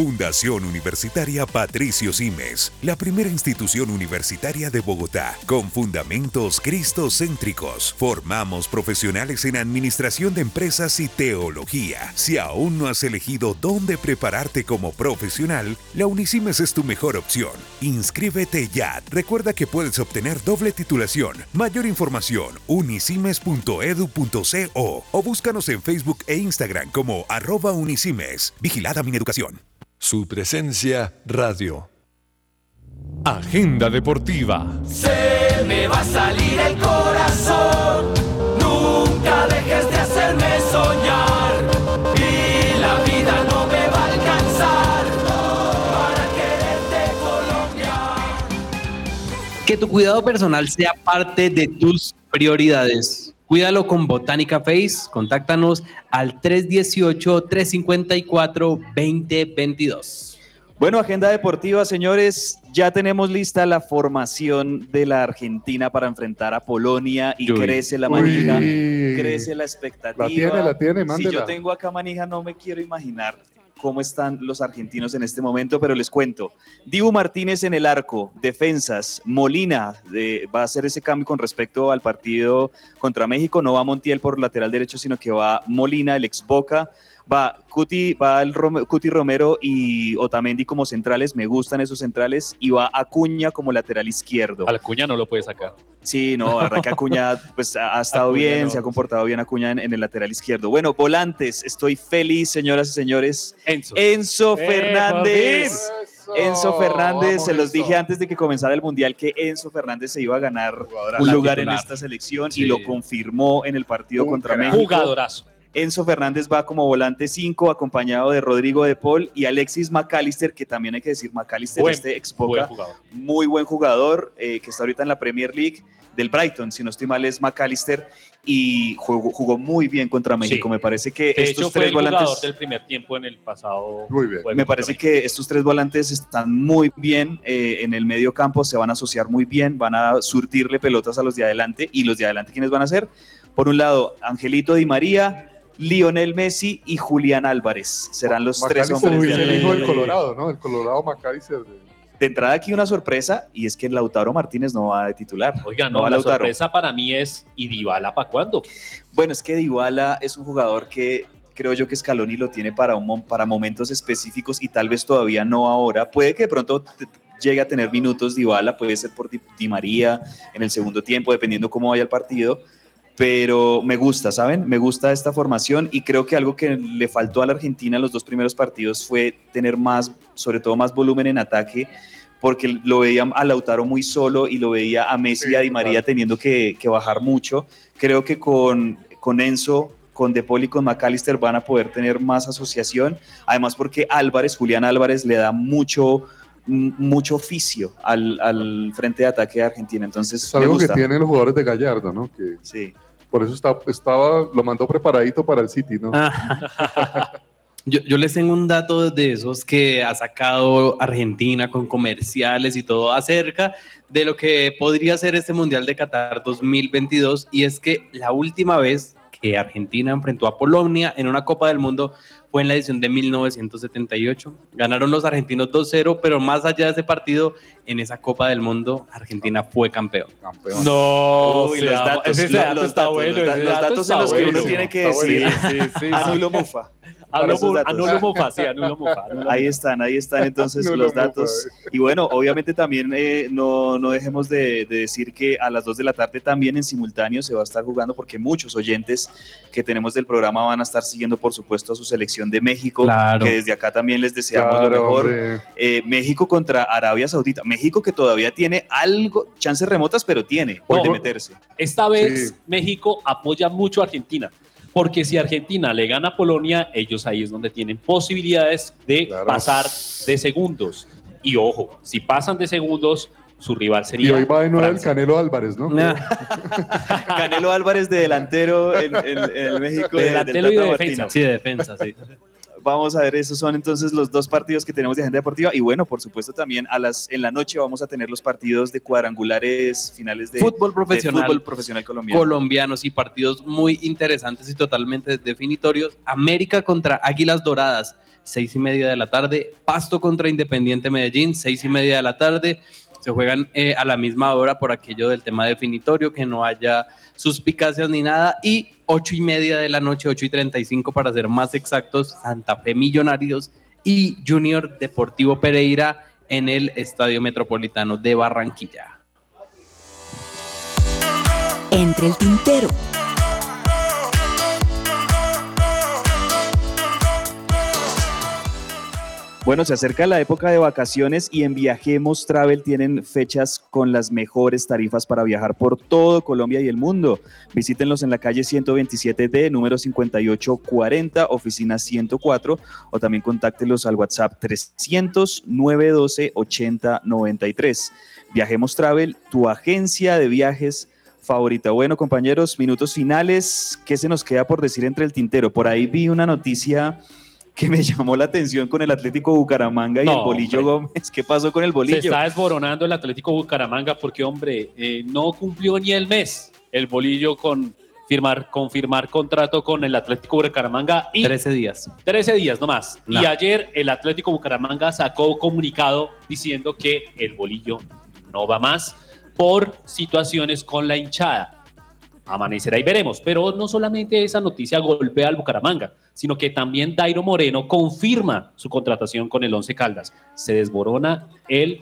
Speaker 19: Fundación Universitaria Patricio Simes, la primera institución universitaria de Bogotá, con fundamentos cristocéntricos. Formamos profesionales en administración de empresas y teología. Si aún no has elegido dónde prepararte como profesional, la Unisimes es tu mejor opción. Inscríbete ya. Recuerda que puedes obtener doble titulación. Mayor información, unisimes.edu.co o búscanos en Facebook e Instagram como arroba unisimes. Vigilada mi educación.
Speaker 15: Su presencia radio. Agenda deportiva.
Speaker 8: Se me va a salir el corazón. Nunca dejes de hacerme soñar. Y la vida no me va a alcanzar para quererte Colombia.
Speaker 3: Que tu cuidado personal sea parte de tus prioridades. Cuídalo con Botánica Face. Contáctanos al 318-354-2022.
Speaker 1: Bueno, agenda deportiva, señores. Ya tenemos lista la formación de la Argentina para enfrentar a Polonia y
Speaker 2: Uy.
Speaker 1: crece la manija,
Speaker 2: Uy.
Speaker 1: crece la expectativa.
Speaker 2: La tiene, la tiene,
Speaker 1: Si
Speaker 2: mándela.
Speaker 1: yo tengo acá manija, no me quiero imaginar cómo están los argentinos en este momento, pero les cuento. Dibu Martínez en el arco, defensas, Molina eh, va a hacer ese cambio con respecto al partido contra México, no va Montiel por lateral derecho, sino que va Molina, el ex Boca, va Cuti, va el Rom- Cuti Romero y Otamendi como centrales, me gustan esos centrales, y va Acuña como lateral izquierdo.
Speaker 4: Al Acuña no lo puede sacar.
Speaker 1: Sí, no, la verdad que Acuña [laughs] pues, ha ha estado
Speaker 4: Acuña
Speaker 1: bien,
Speaker 4: no.
Speaker 1: se ha comportado bien Acuña en, en el lateral izquierdo. Bueno, volantes, estoy feliz, señoras y señores.
Speaker 4: Enzo.
Speaker 1: Enzo
Speaker 4: Eh,
Speaker 1: Fernández. Enzo Fernández,
Speaker 2: vamos,
Speaker 1: se los
Speaker 2: Enzo.
Speaker 1: dije antes de que comenzara el Mundial que Enzo Fernández se iba a ganar un lugar en esta selección
Speaker 4: Sí.
Speaker 1: y lo confirmó en el partido
Speaker 2: Un
Speaker 1: contra
Speaker 2: crack.
Speaker 1: México.
Speaker 4: Jugadorazo.
Speaker 1: Enzo Fernández va como volante 5, acompañado de Rodrigo de Paul y Alexis McAllister, que también hay que decir, McAllister,
Speaker 4: Buen-
Speaker 1: este ex
Speaker 4: buen
Speaker 1: Boca,
Speaker 4: jugador.
Speaker 1: muy buen jugador, eh, que está ahorita en la Premier League del Brighton, si no estoy mal es McAllister, y jugó, jugó muy bien contra México.
Speaker 4: Sí.
Speaker 1: Me parece que
Speaker 4: De
Speaker 1: estos
Speaker 4: hecho, fue
Speaker 1: tres
Speaker 4: el jugador
Speaker 1: volantes...
Speaker 4: del primer tiempo en el pasado.
Speaker 2: Muy bien.
Speaker 1: Me parece que estos tres volantes están muy bien eh, en el medio campo, se van a asociar muy bien, van a surtirle pelotas a los de adelante y los de adelante, ¿quiénes van a ser? Por un lado, Angelito Di María, Lionel Messi y Julián Álvarez. Serán los tres hombres
Speaker 2: el hijo del. Colorado, ¿no? El Colorado Macalister. de-
Speaker 1: De entrada aquí una sorpresa y es que Lautaro Martínez no va de titular.
Speaker 4: Oiga, no,
Speaker 1: va
Speaker 4: la
Speaker 1: Lautaro.
Speaker 4: sorpresa para mí es, ¿y Dybala para cuándo?
Speaker 1: Bueno, es que Dybala es un jugador que creo yo que Scaloni lo tiene para, un, para momentos específicos y tal vez todavía no ahora. Puede que de pronto te- llegue a tener minutos Dybala, puede ser por Di, Di María en el segundo tiempo, dependiendo cómo vaya el partido. Pero me gusta, ¿saben? Me gusta esta formación y creo que algo que le faltó a la Argentina en los dos primeros partidos fue tener más, sobre todo más volumen en ataque, porque lo veía a Lautaro muy solo y lo veía a Messi y a Di María teniendo que, que bajar mucho. Creo que con, con Enzo, con De Paul y con McAllister van a poder tener más asociación. Además, porque Álvarez, Julián Álvarez, le da mucho, mucho oficio al, al frente de ataque de Argentina. Entonces,
Speaker 2: Es
Speaker 1: me
Speaker 2: algo que
Speaker 1: gusta.
Speaker 2: tienen los jugadores de Gallardo, ¿no? Que
Speaker 1: Sí.
Speaker 2: Por eso está- estaba, lo mandó preparadito para el City, ¿no? [laughs]
Speaker 3: Yo, yo les tengo un dato de esos que ha sacado Argentina con comerciales y todo acerca de lo que podría ser este Mundial de Qatar 2022 y es que la última vez que Argentina enfrentó a Polonia en una Copa del Mundo fue en la edición de 1978. Ganaron los argentinos 2-0, pero más allá de ese partido, en esa Copa del Mundo, Argentina fue campeón.
Speaker 4: No,
Speaker 1: Uy, los datos,
Speaker 4: ese
Speaker 1: los-
Speaker 4: dato
Speaker 1: los
Speaker 4: está
Speaker 1: datos,
Speaker 4: bueno,
Speaker 1: los da-
Speaker 4: ese
Speaker 1: los
Speaker 4: dato
Speaker 1: datos en los que uno tiene que decir.
Speaker 4: Sí, sí, sí.
Speaker 1: anulo mufa.
Speaker 4: Anulo, anulo
Speaker 1: Ahí están, ahí están entonces
Speaker 4: Anulo
Speaker 1: los datos. Y bueno, obviamente también eh, no, no dejemos de, de decir que a las 2 de la tarde también en simultáneo se va a estar jugando porque muchos oyentes que tenemos del programa van a estar siguiendo por supuesto a su selección de México,
Speaker 3: Claro.
Speaker 1: que desde acá también les deseamos lo
Speaker 2: Claro,
Speaker 1: mejor.
Speaker 2: hombre.
Speaker 1: Eh, México contra Arabia Saudita. México que todavía tiene algo, chances remotas, pero tiene
Speaker 4: No,
Speaker 1: de meterse.
Speaker 4: Esta vez
Speaker 1: Sí.
Speaker 4: México apoya mucho a Argentina, porque si Argentina le gana a Polonia, ellos ahí es donde tienen posibilidades de pasar de segundos. Y ojo, si pasan de segundos, su rival
Speaker 2: Y
Speaker 4: sería
Speaker 2: hoy va de nuevo el. Canelo Álvarez, ¿no? [laughs]
Speaker 1: Canelo Álvarez de delantero en, en- en el México.
Speaker 4: De
Speaker 1: del
Speaker 4: delantero y de defensa.
Speaker 3: Sí, de defensa, sí.
Speaker 1: Vamos a ver, esos son entonces los dos partidos que tenemos de agenda deportiva. Y bueno, por supuesto, también a las, en la noche vamos a tener los partidos de cuadrangulares finales de
Speaker 3: fútbol
Speaker 1: de
Speaker 3: profesional,
Speaker 1: fútbol profesional colombiano.
Speaker 3: colombianos y partidos muy interesantes y totalmente definitorios. América contra Águilas Doradas, seis y media de la tarde. Pasto contra Independiente Medellín, seis y media de la tarde. Se juegan eh, a la misma hora por aquello del tema definitorio, que no haya suspicacias ni nada. Y ocho y media de la noche, ocho y treinta y cinco para ser más exactos, Santa Fe Millonarios y Junior Deportivo Pereira en el Estadio Metropolitano de Barranquilla.
Speaker 13: Entre el tintero.
Speaker 1: Bueno, se acerca la época de vacaciones y en Viajemos Travel tienen fechas con las mejores tarifas para viajar por todo Colombia y el mundo. Visítenlos en la calle 127D, número 5840, oficina 104, o también contáctelos al WhatsApp 300 912 8093. Viajemos Travel, tu agencia de viajes favorita. Bueno, compañeros, minutos finales. ¿Qué se nos queda por decir entre el tintero? Por ahí vi una noticia que me llamó la atención con el Atlético Bucaramanga y
Speaker 4: No,
Speaker 1: el Bolillo Gómez. ¿Qué pasó con el
Speaker 4: Se
Speaker 1: Bolillo?
Speaker 4: está desboronando el Atlético Bucaramanga porque, hombre, eh, no cumplió ni el mes el bolillo con firmar, con firmar contrato con el Atlético Bucaramanga y
Speaker 3: 13 días.
Speaker 4: 13 días nomás.
Speaker 3: No.
Speaker 4: Y ayer el Atlético Bucaramanga sacó comunicado diciendo que el bolillo no va más por situaciones con la hinchada. Amanecerá y veremos. Pero no solamente esa noticia golpea al Bucaramanga, sino que también Dairo Moreno confirma su contratación con el Once Caldas. Se desborona el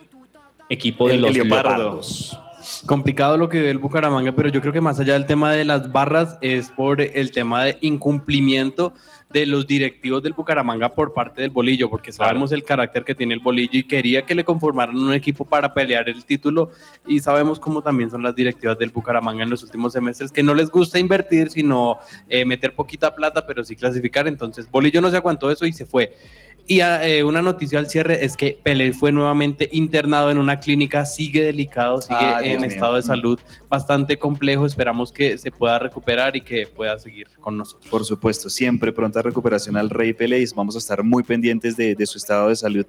Speaker 4: equipo de
Speaker 3: El-
Speaker 4: los. Leopardos.
Speaker 3: Complicado lo que ve el Bucaramanga, pero yo creo que más allá del tema de las barras es por el tema de incumplimiento de los directivos del Bucaramanga por parte del Bolillo, porque sabemos el carácter que tiene el Bolillo y quería que le conformaran un equipo para pelear el título y sabemos cómo también son las directivas del Bucaramanga en los últimos semestres, que no les gusta invertir, sino eh, meter poquita plata, pero sí clasificar, entonces Bolillo no se aguantó eso y se fue. Y eh, una noticia al cierre es que Pelé fue nuevamente internado en una clínica, sigue delicado, sigue
Speaker 1: Ah, Dios
Speaker 3: en
Speaker 1: mío.
Speaker 3: estado de salud bastante complejo. Esperamos que se pueda recuperar y que pueda seguir con nosotros.
Speaker 1: Por supuesto, siempre pronta recuperación al Rey Pelé y vamos a estar muy pendientes de, de su estado de salud.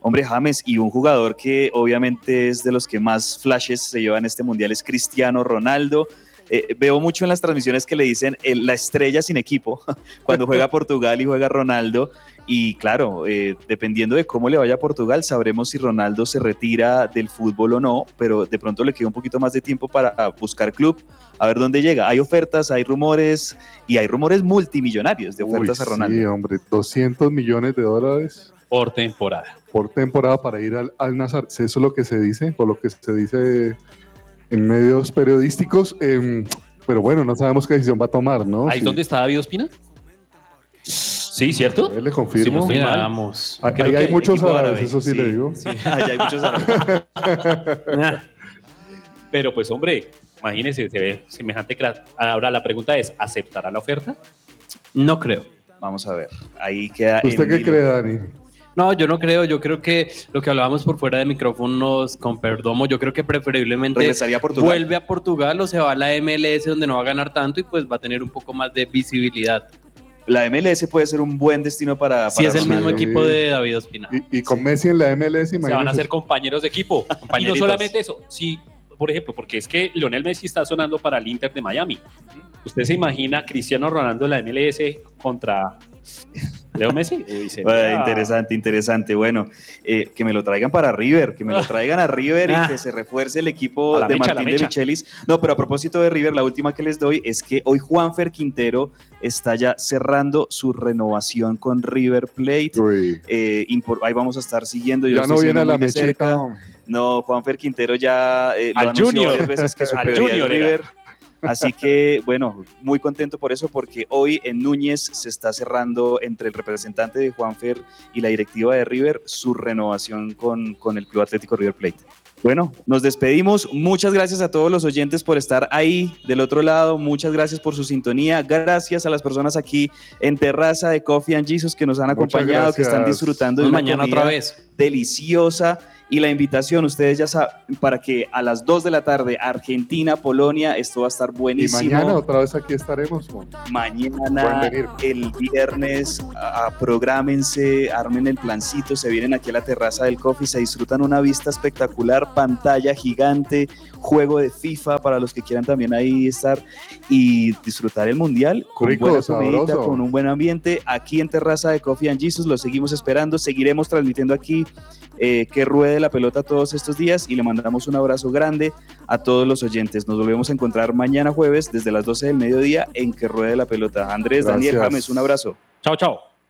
Speaker 1: Hombre, James, y un jugador que obviamente es de los que más flashes se lleva en este mundial es Cristiano Ronaldo. Eh, veo mucho en las transmisiones que le dicen el- la estrella sin equipo, [laughs] cuando juega [laughs] Portugal y juega Ronaldo. Y claro, eh, dependiendo de cómo le vaya a Portugal, sabremos si Ronaldo se retira del fútbol o no, pero de pronto le queda un poquito más de tiempo para buscar club, a ver dónde llega. Hay ofertas, hay rumores y hay rumores multimillonarios de ofertas
Speaker 2: Uy,
Speaker 1: a Ronaldo.
Speaker 2: Sí, hombre, 200 millones de dólares
Speaker 4: Por temporada.
Speaker 2: por temporada para ir al, al Nazar. Eso es lo que se dice, o lo que se dice en medios periodísticos. em, pero bueno, no sabemos qué decisión va a tomar, ¿no?
Speaker 4: ¿Ahí
Speaker 2: Sí.
Speaker 4: donde está David Ospina? Sí, ¿cierto?
Speaker 2: Él le confirmo.
Speaker 4: Estoy mal.
Speaker 3: Miramos.
Speaker 2: Ahí hay muchos árabes,
Speaker 4: árabe,
Speaker 2: eso sí, le digo.
Speaker 1: Allá hay muchos árabes.
Speaker 4: Pero pues hombre, imagínese, se ve semejante crack. Ahora la pregunta es, ¿aceptará la oferta?
Speaker 3: No creo.
Speaker 1: Vamos a ver. Ahí queda.
Speaker 2: ¿Usted qué cree, Dani?
Speaker 3: No, yo no creo. Yo creo que lo que hablábamos por fuera de micrófonos con Perdomo, yo creo que preferiblemente
Speaker 1: Regresaría a Portugal.
Speaker 3: vuelve a Portugal o se va a la MLS donde no va a ganar tanto y pues va a tener un poco más de visibilidad.
Speaker 1: La MLS puede ser un buen destino para.
Speaker 3: Si es el mismo equipo de David Ospina.
Speaker 2: Y, y con Messi en la MLS,
Speaker 4: Se van a hacer compañeros de equipo. [laughs] Y no solamente eso, sí, por ejemplo, porque es que Lionel Messi está sonando para el Inter de Miami. ¿Usted se imagina a Cristiano Ronaldo en la MLS contra Leo Messi? Uy, sería-
Speaker 1: Ah, interesante, interesante. Bueno, eh, que me lo traigan para River, que me lo traigan a River y
Speaker 4: Ah.
Speaker 1: que se refuerce el equipo de
Speaker 4: mecha,
Speaker 1: Martín de. Michelis. No, pero a propósito de River, la última que les doy es que hoy Juanfer Quintero está ya cerrando su renovación con River Plate. Eh, ahí vamos a estar siguiendo. Yo
Speaker 2: ya no
Speaker 1: estoy
Speaker 2: viene a la
Speaker 1: de cerca. No, Juanfer Quintero ya eh, lo
Speaker 4: Al
Speaker 1: anunció
Speaker 4: Junior.
Speaker 1: varias veces que su
Speaker 4: Al era.
Speaker 1: Así que, bueno, muy contento por eso, porque hoy en Núñez se está cerrando entre el representante de Juanfer y la directiva de River su renovación con, con el Club Atlético River Plate. Bueno, nos despedimos. Muchas gracias a todos los oyentes por estar ahí del otro lado. Muchas gracias por su sintonía. Gracias a las personas aquí en Terraza de Coffee and Jesus que nos han acompañado, que están disfrutando de una
Speaker 3: Mañana otra vez.
Speaker 1: deliciosa. Y la invitación, ustedes ya saben, para que a las 2 de la tarde, Argentina, Polonia, esto va a estar
Speaker 2: Y
Speaker 1: buenísimo.
Speaker 2: mañana otra vez aquí estaremos.
Speaker 1: Mañana, el viernes, a, a- prográmense, armen el plancito, se vienen aquí a la terraza del coffee, se disfrutan una vista espectacular, pantalla gigante, juego de FIFA para los que quieran también ahí estar y disfrutar el mundial con
Speaker 2: Rico,
Speaker 1: buena comidita, con un buen ambiente. Aquí en Terraza de Coffee and Jesus lo seguimos esperando, seguiremos transmitiendo aquí eh, que ruede la pelota todos estos días y le mandamos un abrazo grande a todos los oyentes. Nos volvemos a encontrar mañana jueves desde las 12 del mediodía en que ruede la pelota. Andrés, Daniel. James, un abrazo.
Speaker 4: Chao, chao.